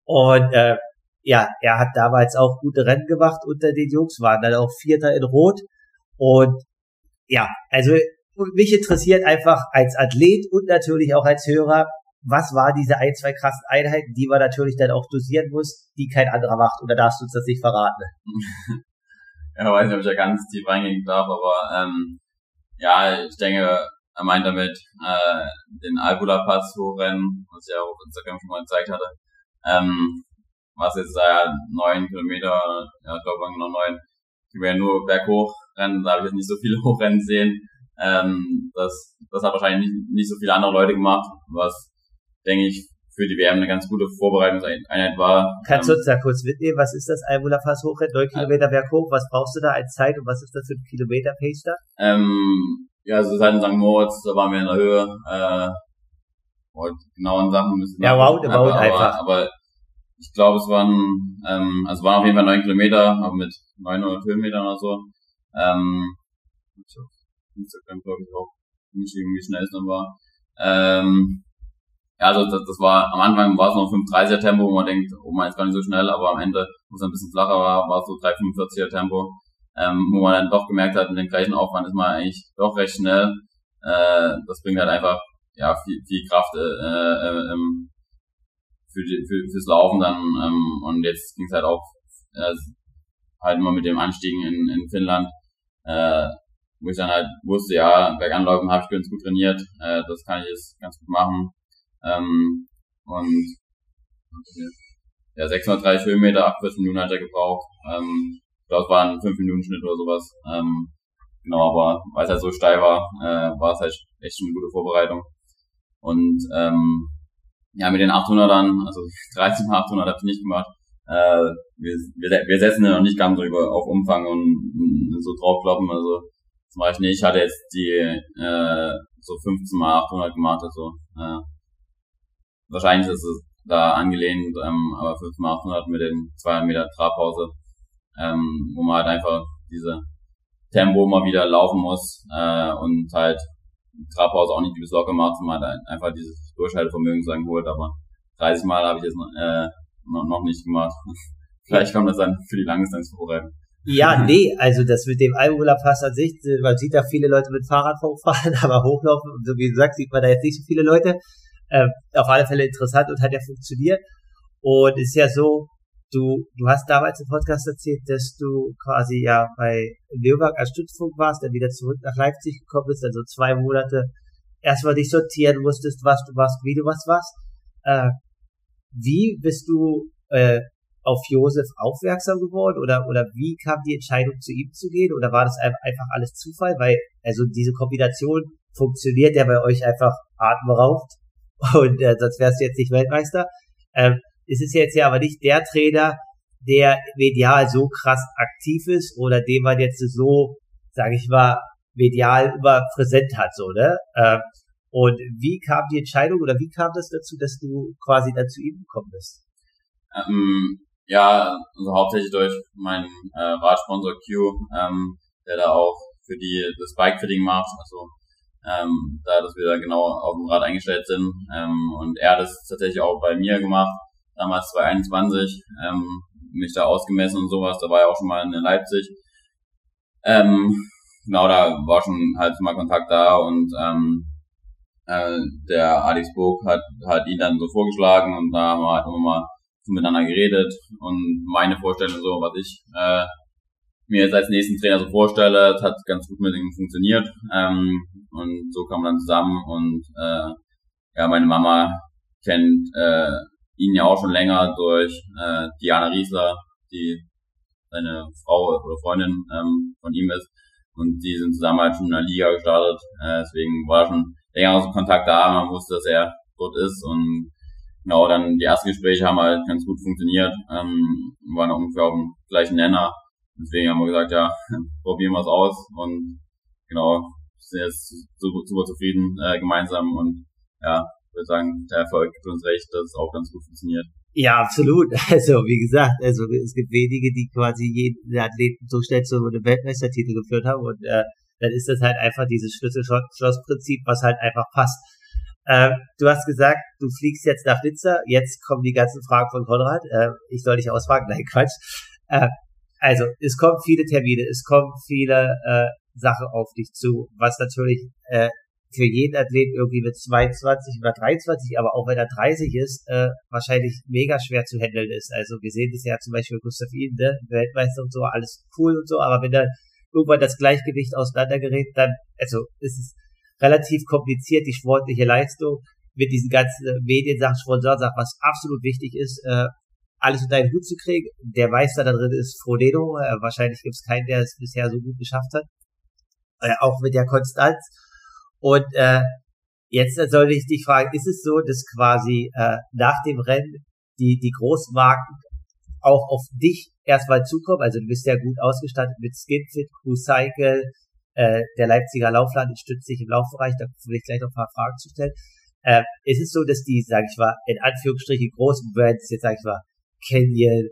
Und äh, ja, er hat damals auch gute Rennen gemacht unter den Jungs, waren dann auch Vierter in Rot. Und ja, also mich interessiert einfach als Athlet und natürlich auch als Hörer, was war diese ein, zwei krassen Einheiten, die man natürlich dann auch dosieren muss, die kein anderer macht. Oder darfst du uns das nicht verraten? ja, weiß nicht, ob ich da ganz tief reingehen darf, aber ähm, ja, ich denke, er meint damit äh, den Albula Pass hochrennen, was ich ja auf Instagram schon mal gezeigt hatte. Ähm, was jetzt da ja neun Kilometer, ja, ich glaube genau neun, Kilometer nur berghoch rennen, da habe ich jetzt nicht so viele hochrennen sehen. Ähm, das, das hat wahrscheinlich nicht, nicht so viele andere Leute gemacht, was, denke ich, für die WM eine ganz gute Vorbereitungseinheit war. Kannst du uns da kurz mitnehmen, was ist das Almula Pass Hochrennen, 9 Kilometer berghoch, was brauchst du da als Zeit und was ist das für ein Kilometer Pace da? Ähm, ja, also seit in St. Moritz, da waren wir in der Höhe, äh, genauen Sachen müssen Ja, wow, aber, einfach. Aber ich glaube, es waren, ähm, also waren auf jeden Fall 9 Kilometer, aber mit 900 Höhenmetern oder so. Ähm, Instagram, glaube ich, auch nicht irgendwie schnell war. Ähm, ja, also das, das war am Anfang war es noch 5,30er Tempo, wo man denkt, oh man ist gar nicht so schnell, aber am Ende, wo es ein bisschen flacher war, war es so 3,45er Tempo, ähm, wo man dann doch gemerkt hat, mit dem gleichen Aufwand ist man eigentlich doch recht schnell. Äh, das bringt halt einfach ja viel, viel Kraft äh, äh, ähm, für die, für, fürs Laufen dann ähm, und jetzt ging es halt auch äh, halt immer mit dem Anstiegen in, in Finnland, äh, wo ich dann halt wusste, ja, Berganläufen habe ich ganz gut trainiert, äh, das kann ich jetzt ganz gut machen ähm, und ja, 630 Höhenmeter, 48 Minuten hat er gebraucht. Ähm, ich glaube, es war ein 5-Minuten-Schnitt oder sowas. Ähm, genau, aber weil es halt so steil war, äh, war es halt echt schon eine gute Vorbereitung. Und ähm, ja, mit den 800ern, also 13 mal 800 habe ich nicht gemacht. Äh, wir, wir, wir setzen ja noch nicht ganz drüber auf Umfang und, und so draufkloppen. Also das mache ich hatte jetzt die äh, so 15 mal 800 gemacht. Also äh, wahrscheinlich ist es da angelehnt, ähm, aber 5800 mit den 200 Meter Trabpause, ähm, wo man halt einfach diese Tempo mal wieder laufen muss äh, und halt Trabpause auch nicht übelst locker macht, man halt einfach dieses Durchhaltevermögen sagen holt, aber 30 Mal habe ich jetzt äh, noch, nicht gemacht. Vielleicht kommt das dann für die Langdistanz vorbei. Ja, nee, also das mit dem Almola Pass an sich, man sieht da viele Leute mit Fahrrad vorfahren, aber hochlaufen, so wie gesagt, sieht man da jetzt nicht so viele Leute. Äh, auf alle Fälle interessant und hat ja funktioniert. Und ist ja so, du, du hast damals im Podcast erzählt, dass du quasi ja bei Leoberg als Stützpunkt warst, dann wieder zurück nach Leipzig gekommen bist, also zwei Monate erstmal dich sortieren musstest, was du warst, wie du was warst. Äh, wie bist du äh, auf Josef aufmerksam geworden oder oder wie kam die Entscheidung zu ihm zu gehen oder war das einfach alles Zufall, weil also diese Kombination funktioniert ja bei euch einfach atemberaubend und äh, sonst wärst du jetzt nicht Weltmeister. Ähm, es ist jetzt ja aber nicht der Trainer, der medial so krass aktiv ist oder den man jetzt so, sage ich mal, medial immer präsent hat, so, ne? Ähm, Und wie kam die Entscheidung oder wie kam das dazu, dass du quasi dann zu ihm gekommen bist? Ähm, ja, also hauptsächlich durch meinen äh, Radsponsor Q, ähm, der da auch für die das Bikefitting macht, also ähm, da dass wir da genau auf dem Rad eingestellt sind. Ähm, und er hat das tatsächlich auch bei mir gemacht, damals 2021, ähm, mich da ausgemessen und sowas, da war er auch schon mal in Leipzig. Ähm, genau, da war schon halt mal Kontakt da und ähm, äh, der Alex hat, hat ihn dann so vorgeschlagen und da haben wir halt immer mal miteinander geredet und meine Vorstellung so, was ich äh, mir jetzt als nächsten Trainer so vorstelle, das hat ganz gut mit ihm funktioniert ähm, und so kam dann zusammen und äh, ja, meine Mama kennt äh, ihn ja auch schon länger durch äh, Diana Riesler, die seine Frau oder Freundin ähm, von ihm ist und die sind zusammen halt schon in der Liga gestartet, äh, deswegen war schon länger so Kontakt da, man wusste, dass er dort ist und genau, dann die ersten Gespräche haben halt ganz gut funktioniert, ähm, waren ungefähr auf dem gleichen Nenner Deswegen haben wir gesagt, ja, probieren wir es aus und genau, sind jetzt super, super zufrieden äh, gemeinsam und ja, würde sagen, der Erfolg gibt uns recht, dass es auch ganz gut funktioniert. Ja, absolut. Also wie gesagt, also es gibt wenige, die quasi jeden Athleten so schnell zu einem Weltmeistertitel geführt haben und äh, dann ist das halt einfach dieses Schlüssel-Schloss-Prinzip, was halt einfach passt. Äh, du hast gesagt, du fliegst jetzt nach Nizza, jetzt kommen die ganzen Fragen von Konrad. Äh, ich soll dich ausfragen, nein, Quatsch. Äh, also es kommen viele Termine, es kommen viele äh, Sachen auf dich zu, was natürlich äh, für jeden Athleten irgendwie mit 22 oder 23, aber auch wenn er 30 ist, äh, wahrscheinlich mega schwer zu handeln ist. Also wir sehen das ja zum Beispiel Gustav Iden, ne? Weltmeister und so, alles cool und so, aber wenn dann irgendwann das Gleichgewicht auseinandergerät, dann, also ist es relativ kompliziert, die sportliche Leistung mit diesen ganzen Mediensachen, Sponsorsachen, was absolut wichtig ist, äh, alles unter einen Hut zu kriegen. Der Meister da drin ist Frodeno. Äh, wahrscheinlich gibt es keinen, der es bisher so gut geschafft hat. Äh, auch mit der Konstanz. Und äh, jetzt soll ich dich fragen, ist es so, dass quasi äh, nach dem Rennen die, die Großmarken auch auf dich erstmal zukommen? Also du bist ja gut ausgestattet mit Skinfit, Crew Cycle, äh, der Leipziger Laufland stützt sich im Laufbereich, da will ich gleich noch ein paar Fragen zu stellen. Äh, ist es so, dass die, sag ich mal, in Anführungsstrichen großen Brands, jetzt sag ich mal, Canyon,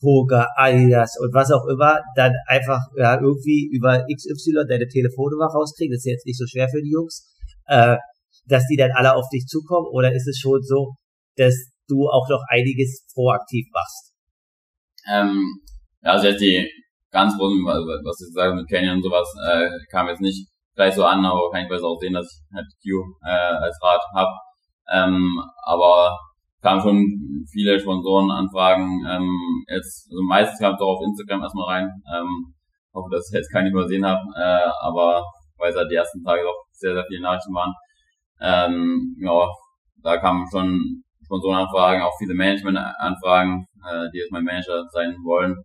Hoga, Adidas und was auch immer, dann einfach ja, irgendwie über XY deine Telefonnummer rauskriegen, das ist jetzt nicht so schwer für die Jungs, äh, dass die dann alle auf dich zukommen oder ist es schon so, dass du auch noch einiges proaktiv machst? Ähm, also die ganz großen, was ich sage mit Canyon und sowas, äh, kam jetzt nicht gleich so an, aber kann ich besser auch sehen, dass ich halt Q äh, als Rad hab. Ähm, aber kamen schon viele Sponsorenanfragen. Ähm, jetzt, also meistens kam es auch auf Instagram erstmal rein. Ähm, hoffe, dass ich jetzt keine übersehen habe, äh, aber weil es halt die ersten Tage doch sehr, sehr viele Nachrichten waren. Ähm, ja, da kamen schon Sponsorenanfragen, auch viele Managementanfragen, äh, die jetzt mein Manager sein wollen.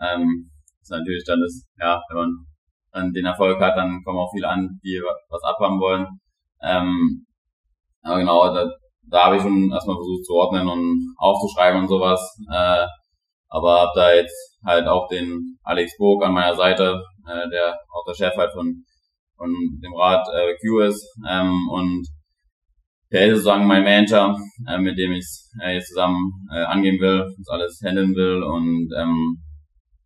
Ähm, ist natürlich dann ist, ja, wenn man dann den Erfolg hat, dann kommen auch viele an, die was abhaben wollen. Ähm, aber genau, da, da habe ich schon erstmal versucht zu ordnen und aufzuschreiben und sowas. Äh, aber habe da jetzt halt auch den Alex Burg an meiner Seite, äh, der auch der Chef halt von, von dem Rat äh, Q ist. Ähm, und der ist sozusagen mein Manager, äh, mit dem ich äh, jetzt zusammen äh, angehen will, das alles handeln will. Und ähm,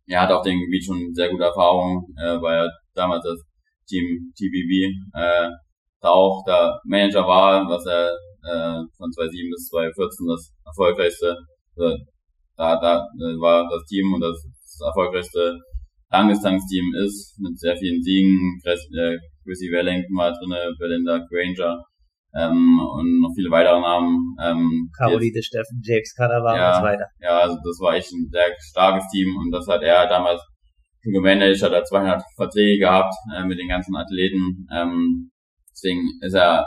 er hat auch den Gebiet schon sehr gute Erfahrung, äh, weil er damals das Team TBB äh, da auch der Manager war, was er äh, von 2007 bis 2014 das erfolgreichste, äh, da, da äh, war das Team und das, das erfolgreichste Langdistanzteam ist, mit sehr vielen Siegen, äh, Chrissy Wellington war drinne, Belinda Granger, ähm, und noch viele weitere Namen. Ähm, Caroline Steffen, James Canavan ja, und so weiter. Ja, also das war echt ein sehr starkes Team und das hat er damals schon gemanagt, hat er 200 Verträge gehabt äh, mit den ganzen Athleten. Ähm, deswegen ist er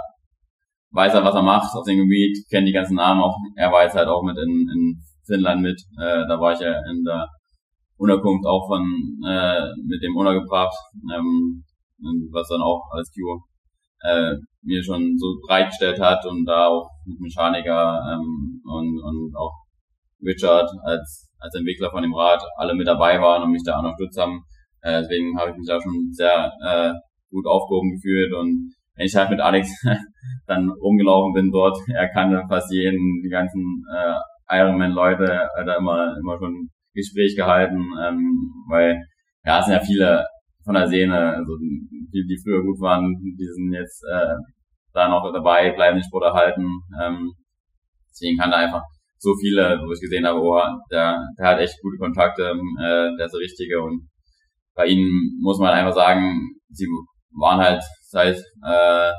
weiß er, was er macht auf dem Gebiet, kennt die ganzen Namen auch. Er war jetzt halt auch mit in, in Finnland mit. Äh, da war ich ja in der Unterkunft auch von äh, mit dem untergebracht, ähm, was dann auch als Q äh, mir schon so bereitgestellt hat und da auch mit Mechaniker ähm, und, und auch Richard als als Entwickler von dem Rad alle mit dabei waren und mich da unterstützt haben. Äh, deswegen habe ich mich da schon sehr äh, gut aufgehoben gefühlt und wenn ich halt mit Alex dann rumgelaufen bin dort, er kannte fast jeden, die ganzen äh, Ironman-Leute, hat er immer, immer schon Gespräch gehalten, ähm, weil ja, es sind ja viele von der Szene, also die, die früher gut waren, die sind jetzt äh, da noch dabei, bleiben den Sport erhalten. Ähm, deswegen kann da einfach so viele, wo ich gesehen habe, oh, der, der hat echt gute Kontakte, äh, der ist der Richtige und bei ihnen muss man einfach sagen, sie waren halt seit äh,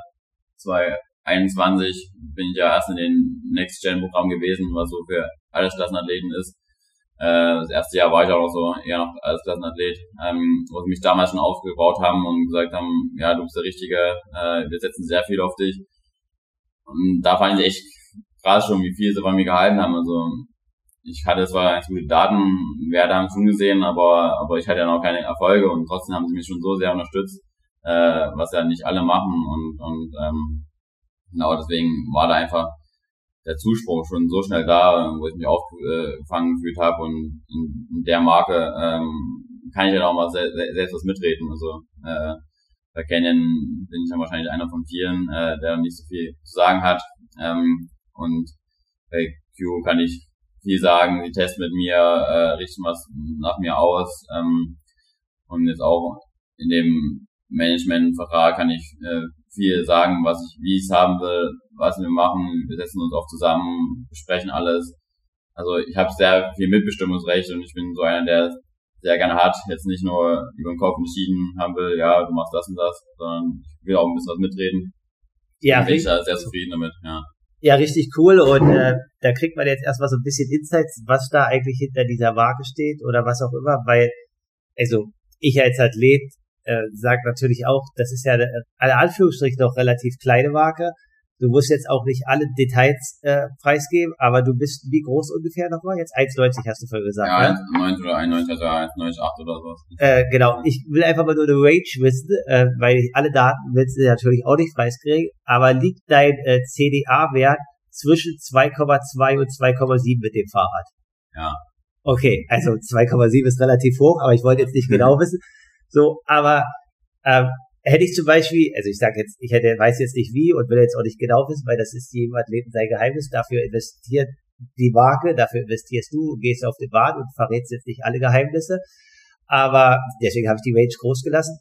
2021 bin ich ja erst in den Next Gen Programm gewesen, was so für alles Klassenathleten ist. Äh, das erste Jahr war ich auch noch so eher noch als Klassenathlet, ähm, wo sie mich damals schon aufgebaut haben und gesagt haben, ja, du bist der Richtige, äh, wir setzen sehr viel auf dich. Und da fand ich echt krass schon, wie viel sie bei mir gehalten haben. Also ich hatte zwar ganz gute Daten, Werte haben schon gesehen, aber, aber ich hatte ja noch keine Erfolge und trotzdem haben sie mich schon so sehr unterstützt, äh, was ja nicht alle machen und, und ähm, genau deswegen war da einfach der Zuspruch schon so schnell da, wo ich mich aufgefangen gefühlt habe und in, der Marke ähm, kann ich ja auch mal se selbst was mitreden. Also äh, bei Canyon bin ich dann wahrscheinlich einer von vielen, äh, der nicht so viel zu sagen hat. Ähm, und bei Q kann ich viel sagen, die testen mit mir, äh, richten was nach mir aus. Ähm, und jetzt auch in dem Managementvertrag kann ich äh, viel sagen, was ich, wie ich es haben will, was wir machen. Wir setzen uns oft zusammen, besprechen alles. Also ich habe sehr viel Mitbestimmungsrecht und ich bin so einer, der sehr gerne hat, jetzt nicht nur über den Kopf entschieden haben will, ja, du machst das und das, sondern ich will auch ein bisschen was mitreden. Ja, bin ich da sehr zufrieden damit, ja. Ja, richtig cool. Und äh, da kriegt man jetzt erstmal so ein bisschen Insights, was da eigentlich hinter dieser Waage steht oder was auch immer, weil, also ich als Athlet äh, sagt natürlich auch, das ist ja äh, alle Anführungsstrichen noch relativ kleine Waage. Du musst jetzt auch nicht alle Details äh, preisgeben, aber du bist wie groß ungefähr nochmal? Jetzt 1,90 hast du vorhin gesagt, ja, ne? 1,90 oder 1,90 also 1,98 oder sowas. Äh, genau, ich will einfach mal nur eine Range wissen, äh, weil ich alle Daten willst du natürlich auch nicht preiskriegen, aber liegt dein äh, CDA-Wert zwischen 2,2 und 2,7 mit dem Fahrrad? Ja. Okay, also 2,7 ist relativ hoch, aber ich wollte jetzt nicht genau wissen. So, aber ähm, hätte ich zum Beispiel, also ich sage jetzt, ich hätte, weiß jetzt nicht wie und will jetzt auch nicht genau wissen, weil das ist jedem Athleten sein Geheimnis, dafür investiert die Marke, dafür investierst du, gehst auf den Bahn und verrätst jetzt nicht alle Geheimnisse. Aber deswegen habe ich die Range groß gelassen.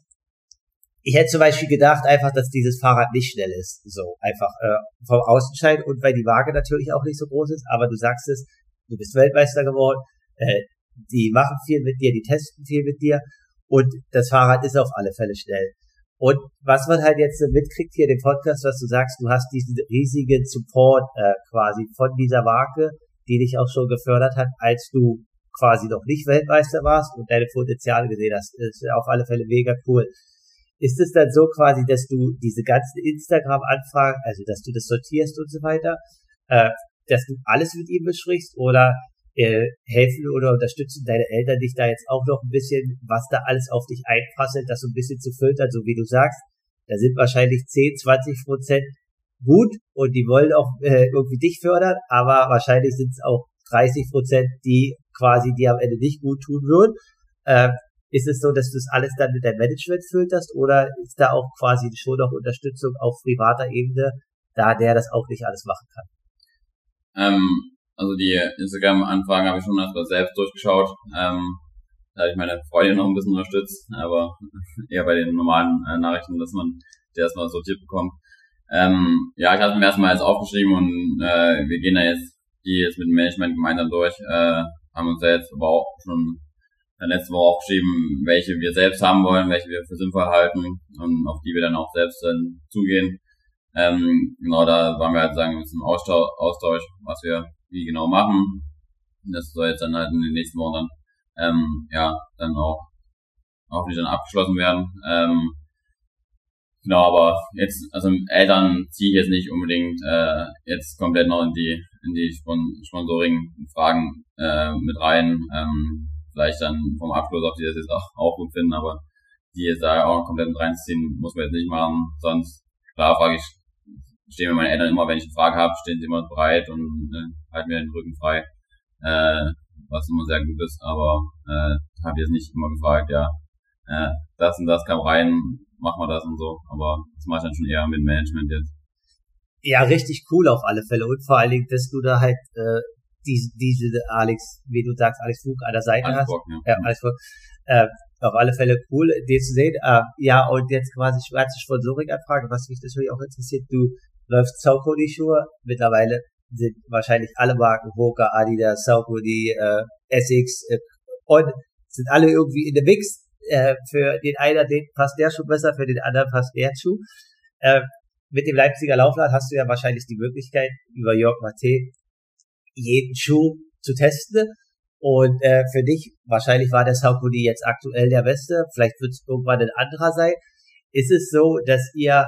Ich hätte zum Beispiel gedacht, einfach, dass dieses Fahrrad nicht schnell ist. So, einfach äh, vom Außenschein und weil die Waage natürlich auch nicht so groß ist, aber du sagst es, du bist Weltmeister geworden, äh, die machen viel mit dir, die testen viel mit dir und das Fahrrad ist auf alle Fälle schnell. Und was man halt jetzt mitkriegt hier dem Podcast, was du sagst, du hast diesen riesigen Support äh, quasi von dieser Marke, die dich auch schon gefördert hat, als du quasi noch nicht Weltmeister warst und deine Potenziale gesehen hast. Das ist auf alle Fälle mega cool. Ist es dann so quasi, dass du diese ganzen Instagram-Anfragen, also dass du das sortierst und so weiter, äh, dass du alles mit ihm besprichst oder äh, helfen oder unterstützen deine Eltern dich da jetzt auch noch ein bisschen, was da alles auf dich einprasselt, das so ein bisschen zu filtern, so wie du sagst. Da sind wahrscheinlich 10, 20 Prozent gut und die wollen auch äh, irgendwie dich fördern, aber wahrscheinlich sind es auch 30 Prozent, die quasi dir am Ende nicht gut tun würden. Äh, ist es so, dass du das alles dann mit deinem Management filterst oder ist da auch quasi schon noch Unterstützung auf privater Ebene, da der das auch nicht alles machen kann? Ähm, also die Instagram-Anfragen habe ich schon erstmal selbst durchgeschaut. Ähm, da habe ich meine Freundin noch ein bisschen unterstützt, aber eher bei den normalen äh, Nachrichten, dass man die erstmal sortiert bekommt. Ähm, ja, ich habe mir erstmal jetzt aufgeschrieben und äh, wir gehen da jetzt die jetzt mit dem Management gemeinsam durch. Äh, haben uns ja jetzt aber auch schon letzte Woche aufgeschrieben, welche wir selbst haben wollen, welche wir für sinnvoll halten und auf die wir dann auch selbst dann zugehen. Ähm, genau, da waren wir halt sagen, ein bisschen Austausch, Austausch, was wir wie genau machen. Das soll jetzt dann halt in den nächsten Wochen dann, ähm, ja, dann auch hoffentlich dann abgeschlossen werden. Ähm, genau, aber jetzt, also Eltern ziehe ich jetzt nicht unbedingt äh, jetzt komplett noch in die in die Spon Sponsoring-Fragen äh, mit rein. Ähm, vielleicht dann vom Abschluss, ob die das jetzt auch, auch gut finden, aber die jetzt da auch komplett mit reinziehen, muss man jetzt nicht machen. Sonst, klar, frage ich stehen mir meine Eltern immer, wenn ich eine Frage habe, stehen sie immer bereit und äh, halten mir den Rücken frei, äh, was immer sehr gut ist, aber äh, habe jetzt nicht immer gefragt, ja, äh, das und das kam rein, machen wir das und so. Aber das mache ich dann schon eher mit Management jetzt. Ja, richtig cool auf alle Fälle. Und vor allen Dingen, dass du da halt äh, diese, diese Alex, wie du sagst, Alex Fug an der Seite Alex hast. Bock, ja. ja, Alex Fug. Äh, auf alle Fälle cool, den zu sehen. Äh, ja, und jetzt quasi schwarze Sponsoring-Anfrage, was mich natürlich auch interessiert. Du läufst Sauko die Schuhe. Mittlerweile sind wahrscheinlich alle Marken, Hoka, Adidas, Sauko, die äh, Essex äh, und sind alle irgendwie in der Mix. Äh, für den einen den passt der Schuh besser, für den anderen passt der Schuh. Äh, mit dem Leipziger Laufrad hast du ja wahrscheinlich die Möglichkeit, über Jörg Mate jeden Schuh zu testen. Und äh, für dich, wahrscheinlich war der Saucony jetzt aktuell der beste, vielleicht wird es irgendwann ein anderer sein. Ist es so, dass ihr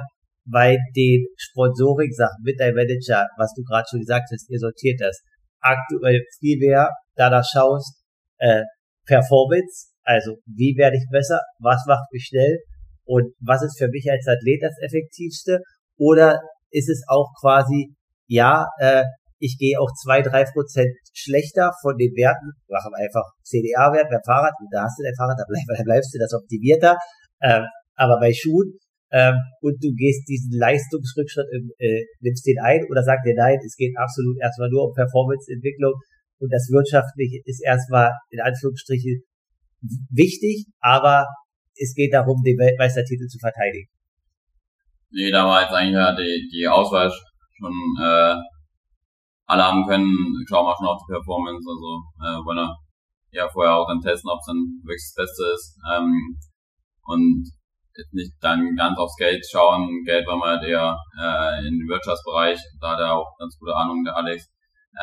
bei den Sponsoring-Sachen mit deinem Manager, was du gerade schon gesagt hast, ihr sortiert das, aktuell viel mehr danach schaust, äh, Performance, also wie werde ich besser, was macht mich schnell und was ist für mich als Athlet das Effektivste? Oder ist es auch quasi, ja, äh, ich gehe auch zwei, drei Prozent schlechter von den Werten, machen einfach CDA-Wert beim Fahrrad, und da hast du dein Fahrrad, da, bleib, da bleibst du das optimierter, ähm, aber bei Schuhen, ähm, und du gehst diesen Leistungsrückschritt, äh, nimmst den ein oder sagst dir nein, es geht absolut erstmal nur um Performance-Entwicklung und das Wirtschaftliche ist erstmal in Anführungsstrichen wichtig, aber es geht darum, den Weltmeistertitel zu verteidigen. Nee, da war jetzt eigentlich ja die, die Auswahl schon äh, alle haben können. Schauen wir schon auf die Performance, also äh, wollen wir ja vorher auch dann testen, ob es dann wirklich das Beste ist. Ähm, und jetzt nicht dann ganz aufs Geld schauen. Geld war mal der äh, in den Wirtschaftsbereich, da hat er auch ganz gute Ahnung, der Alex,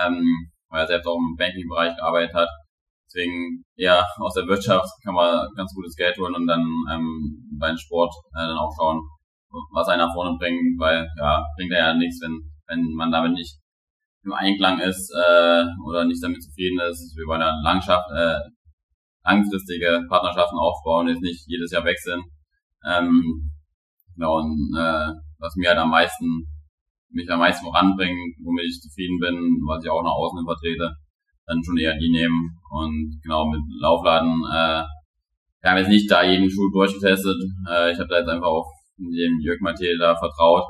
ähm, weil er selbst auch im Banking-Bereich gearbeitet hat. Deswegen, ja, aus der Wirtschaft kann man ganz gutes Geld holen und dann ähm, beim Sport äh, dann auch schauen, was einer vorne bringt, weil ja, bringt er ja nichts, wenn, wenn man damit nicht im Einklang ist äh, oder nicht damit zufrieden ist. Wir wollen ja Langschaft, äh, langfristige Partnerschaften aufbauen, jetzt nicht jedes Jahr wechseln. Ähm, genau, und äh, was mir halt am meisten, mich am meisten voranbringt, womit ich zufrieden bin, was ich auch nach außen vertrete, dann schon eher die nehmen. Und genau mit Laufladen, äh, wir haben jetzt nicht da jeden Schuh durchgetestet. Äh, ich habe da jetzt einfach auf dem Jörg Mathieu da vertraut.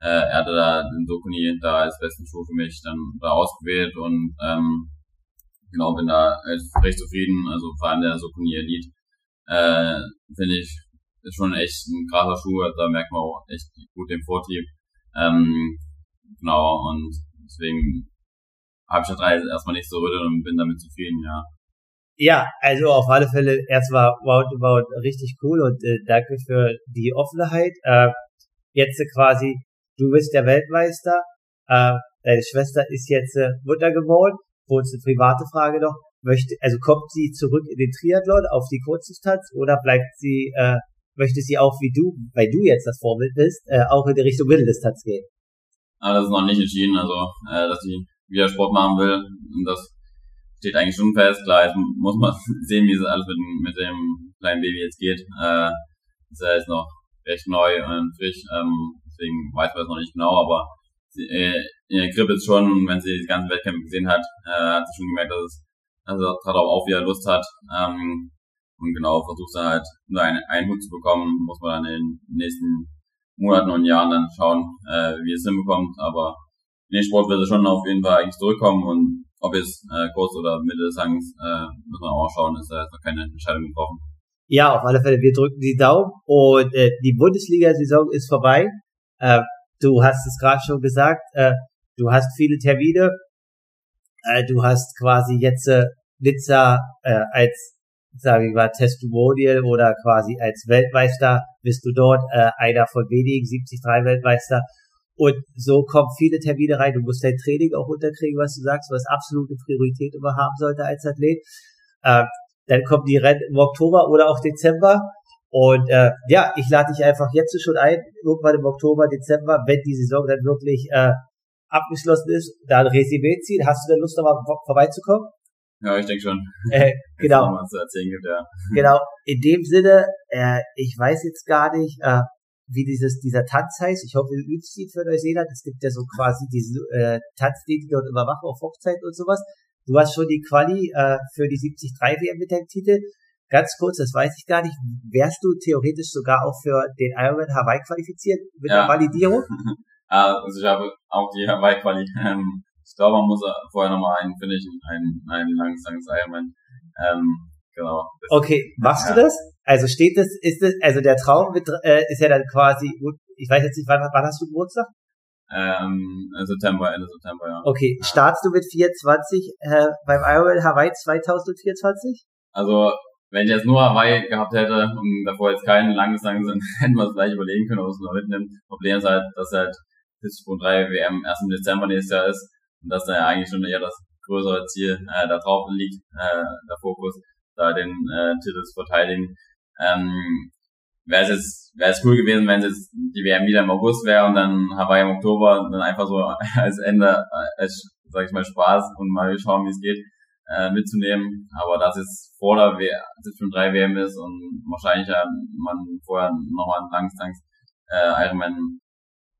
Äh, er hatte da den Sokuni da als besten Schuh für mich dann da ausgewählt und ähm, genau bin da recht zufrieden. Also vor allem der Sokuni Elite äh, finde ich ist schon echt ein krasser Schuh. Da merkt man auch echt gut den Vortrieb. Ähm, genau und deswegen habe ich da drei erstmal nicht so rütteln und bin damit zufrieden, ja. Ja, also auf alle Fälle erstmal Roundabout richtig cool und äh, danke für die Offenheit. Äh, jetzt quasi, du bist der Weltmeister, äh, deine Schwester ist jetzt äh, Mutter geworden. Kurz eine private Frage noch. Möchte, also kommt sie zurück in den Triathlon auf die Kurzdistanz oder bleibt sie, äh, möchte sie auch wie du, weil du jetzt das Vorbild bist, äh, auch in die Richtung Mitteldistanz gehen? Aber das ist noch nicht entschieden, also äh, dass sie wieder Sport machen will und das steht eigentlich schon fest. Klar, jetzt muss man sehen, wie es alles mit, mit dem kleinen Baby jetzt geht. Äh, ist ja jetzt noch recht neu und frisch, ähm, deswegen weiß man es noch nicht genau, aber sie, äh, in der Krippe ist schon, wenn sie die ganzen Wettkämpfe gesehen hat, äh, hat sie schon gemerkt, dass es er darauf auch wieder Lust hat. Ähm, und genau, versucht dann halt nur einen, einen Hut zu bekommen, muss man dann in den nächsten Monaten und Jahren dann schauen, äh, wie es hinbekommt. Aber in den Sport wird es schon auf jeden Fall eigentlich zurückkommen und ob jetzt äh, kurz oder Mitte des Hangs, äh, muss man auch schauen, ist da jetzt noch keine Entscheidung getroffen. Ja, auf alle Fälle, wir drücken die Daumen und äh, die Bundesliga-Saison ist vorbei. Äh, du hast es gerade schon gesagt, äh, du hast viele Termine, äh, du hast quasi jetzt äh, Nizza äh, als sage ich mal, Testimonial oder quasi als Weltmeister bist du dort äh, einer von wenigen 73 Weltmeister und so kommen viele Termine rein. Du musst dein Training auch unterkriegen, was du sagst, was absolute Priorität immer haben sollte als Athlet. Äh, dann kommen die Rennen im Oktober oder auch Dezember. Und äh, ja, ich lade dich einfach jetzt schon ein, irgendwann im Oktober, Dezember, wenn die Saison dann wirklich äh, abgeschlossen ist, dann Resümee ziehen. Hast du denn Lust, nochmal vorbeizukommen? Ja, ich denke schon. Äh, genau. Was zu erzählen gibt, ja. Genau. In dem Sinne, äh, ich weiß jetzt gar nicht, äh, wie dieses, dieser Tanz heißt. Ich hoffe, du übst ihn für Neuseeland. Es gibt ja so quasi diesen äh, Tanz, den die dort überwachen auf Hochzeit und sowas. Du hast schon die Quali äh, für die 73 WM mit deinem Titel. ganz kurz, das weiß ich gar nicht, wärst du theoretisch sogar auch für den Ironman Hawaii qualifiziert mit ja. der Validierung? also ich habe auch die Hawaii-Quali. Ähm, glaube, man muss vorher nochmal einen finishen, einen, einen langsames Ironman. Ähm, genau. Okay, machst ja. du das? Also steht das, ist das, also der Traum mit, äh, ist ja dann quasi, ich weiß jetzt nicht, wann, wann hast du Geburtstag? Ähm, September, Ende September, ja. Okay, startest du mit 24 äh, beim Ironman Hawaii 2024? Also, wenn ich jetzt nur Hawaii gehabt hätte und davor jetzt keinen langes lang sind, hätten wir es gleich überlegen können, ob es noch mitnimmt. Problem ist halt, dass halt 40.3 WM erst im Dezember nächstes Jahr ist und dass da ja eigentlich schon eher das größere Ziel äh, da drauf liegt, äh, der Fokus, da den äh, Titel zu verteidigen. Ähm, wäre es jetzt, wäre es cool gewesen, wenn es jetzt die WM wieder im August wäre und dann Hawaii im Oktober dann einfach so als Ende, als, sag ich mal, Spaß und mal schauen, wie es geht, äh, mitzunehmen. Aber dass es vor der schon drei WM ist und wahrscheinlich ja man vorher nochmal ein Langstanks äh, Ironman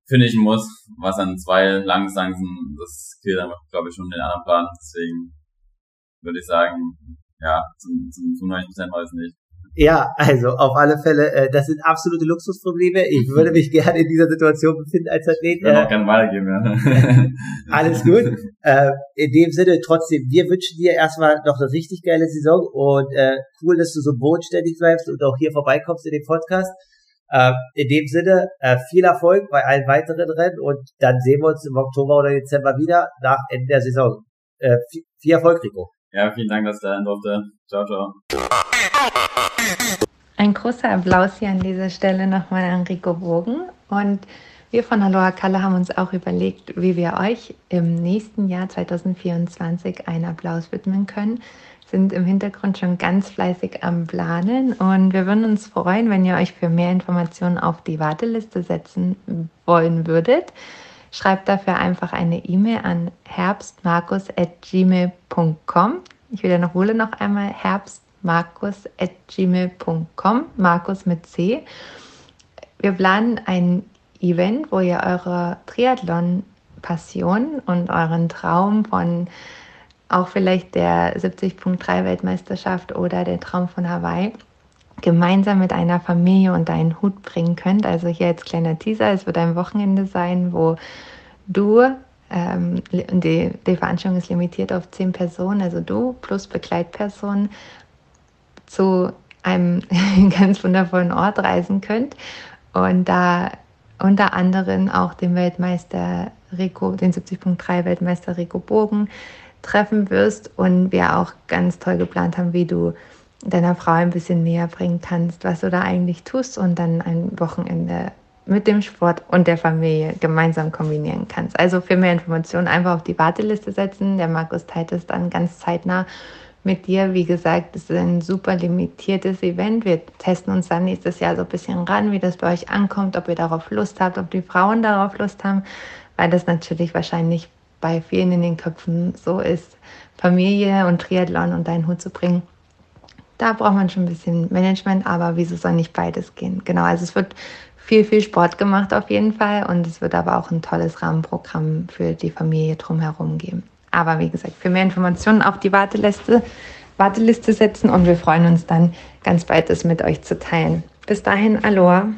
finishen muss, was dann zwei Langstanken, das killt dann, glaube ich, schon den anderen Plan. Deswegen würde ich sagen, ja, zum, zum, zum 90 Prozent weiß ich nicht. Ja, also auf alle Fälle, äh, das sind absolute Luxusprobleme. Ich würde mich gerne in dieser Situation befinden als Athlet. Ich will äh, auch gerne weitergeben, ja. alles gut. Äh, in dem Sinne, trotzdem, wir wünschen dir erstmal noch eine richtig geile Saison und äh, cool, dass du so bodenständig bleibst und auch hier vorbeikommst in dem Podcast. Äh, in dem Sinne, äh, viel Erfolg bei allen weiteren Rennen und dann sehen wir uns im Oktober oder Dezember wieder nach Ende der Saison. Äh, viel, viel Erfolg, Rico. Ja, vielen Dank, dass du da durfte. Ciao, ciao. Ein großer Applaus hier an dieser Stelle nochmal an Rico Bogen. Und wir von Aloha Kalle haben uns auch überlegt, wie wir euch im nächsten Jahr 2024 einen Applaus widmen können. Sind im Hintergrund schon ganz fleißig am Planen und wir würden uns freuen, wenn ihr euch für mehr Informationen auf die Warteliste setzen wollen würdet. Schreibt dafür einfach eine E-Mail an herbstmarkus.gmail.com. Ich wiederhole noch einmal herbstmarkus.gmail.com, Markus mit C. Wir planen ein Event, wo ihr eure Triathlon-Passion und euren Traum von auch vielleicht der 70.3 Weltmeisterschaft oder der Traum von Hawaii gemeinsam mit einer Familie unter einen Hut bringen könnt. Also hier als kleiner Teaser, es wird ein Wochenende sein, wo du, ähm, die, die Veranstaltung ist limitiert auf zehn Personen, also du plus Begleitpersonen zu einem ganz wundervollen Ort reisen könnt und da unter anderem auch den Weltmeister Rico, den 70.3 Weltmeister Rico Bogen treffen wirst und wir auch ganz toll geplant haben, wie du deiner Frau ein bisschen näher bringen kannst, was du da eigentlich tust und dann ein Wochenende mit dem Sport und der Familie gemeinsam kombinieren kannst. Also für mehr Informationen einfach auf die Warteliste setzen. Der Markus teilt es dann ganz zeitnah mit dir. Wie gesagt, es ist ein super limitiertes Event. Wir testen uns dann nächstes Jahr so ein bisschen ran, wie das bei euch ankommt, ob ihr darauf Lust habt, ob die Frauen darauf Lust haben, weil das natürlich wahrscheinlich bei vielen in den Köpfen so ist, Familie und Triathlon unter einen Hut zu bringen. Da braucht man schon ein bisschen Management, aber wieso soll nicht beides gehen? Genau, also es wird viel, viel Sport gemacht auf jeden Fall und es wird aber auch ein tolles Rahmenprogramm für die Familie drumherum geben. Aber wie gesagt, für mehr Informationen auf die Warteliste, Warteliste setzen und wir freuen uns dann ganz bald, das mit euch zu teilen. Bis dahin, Aloha.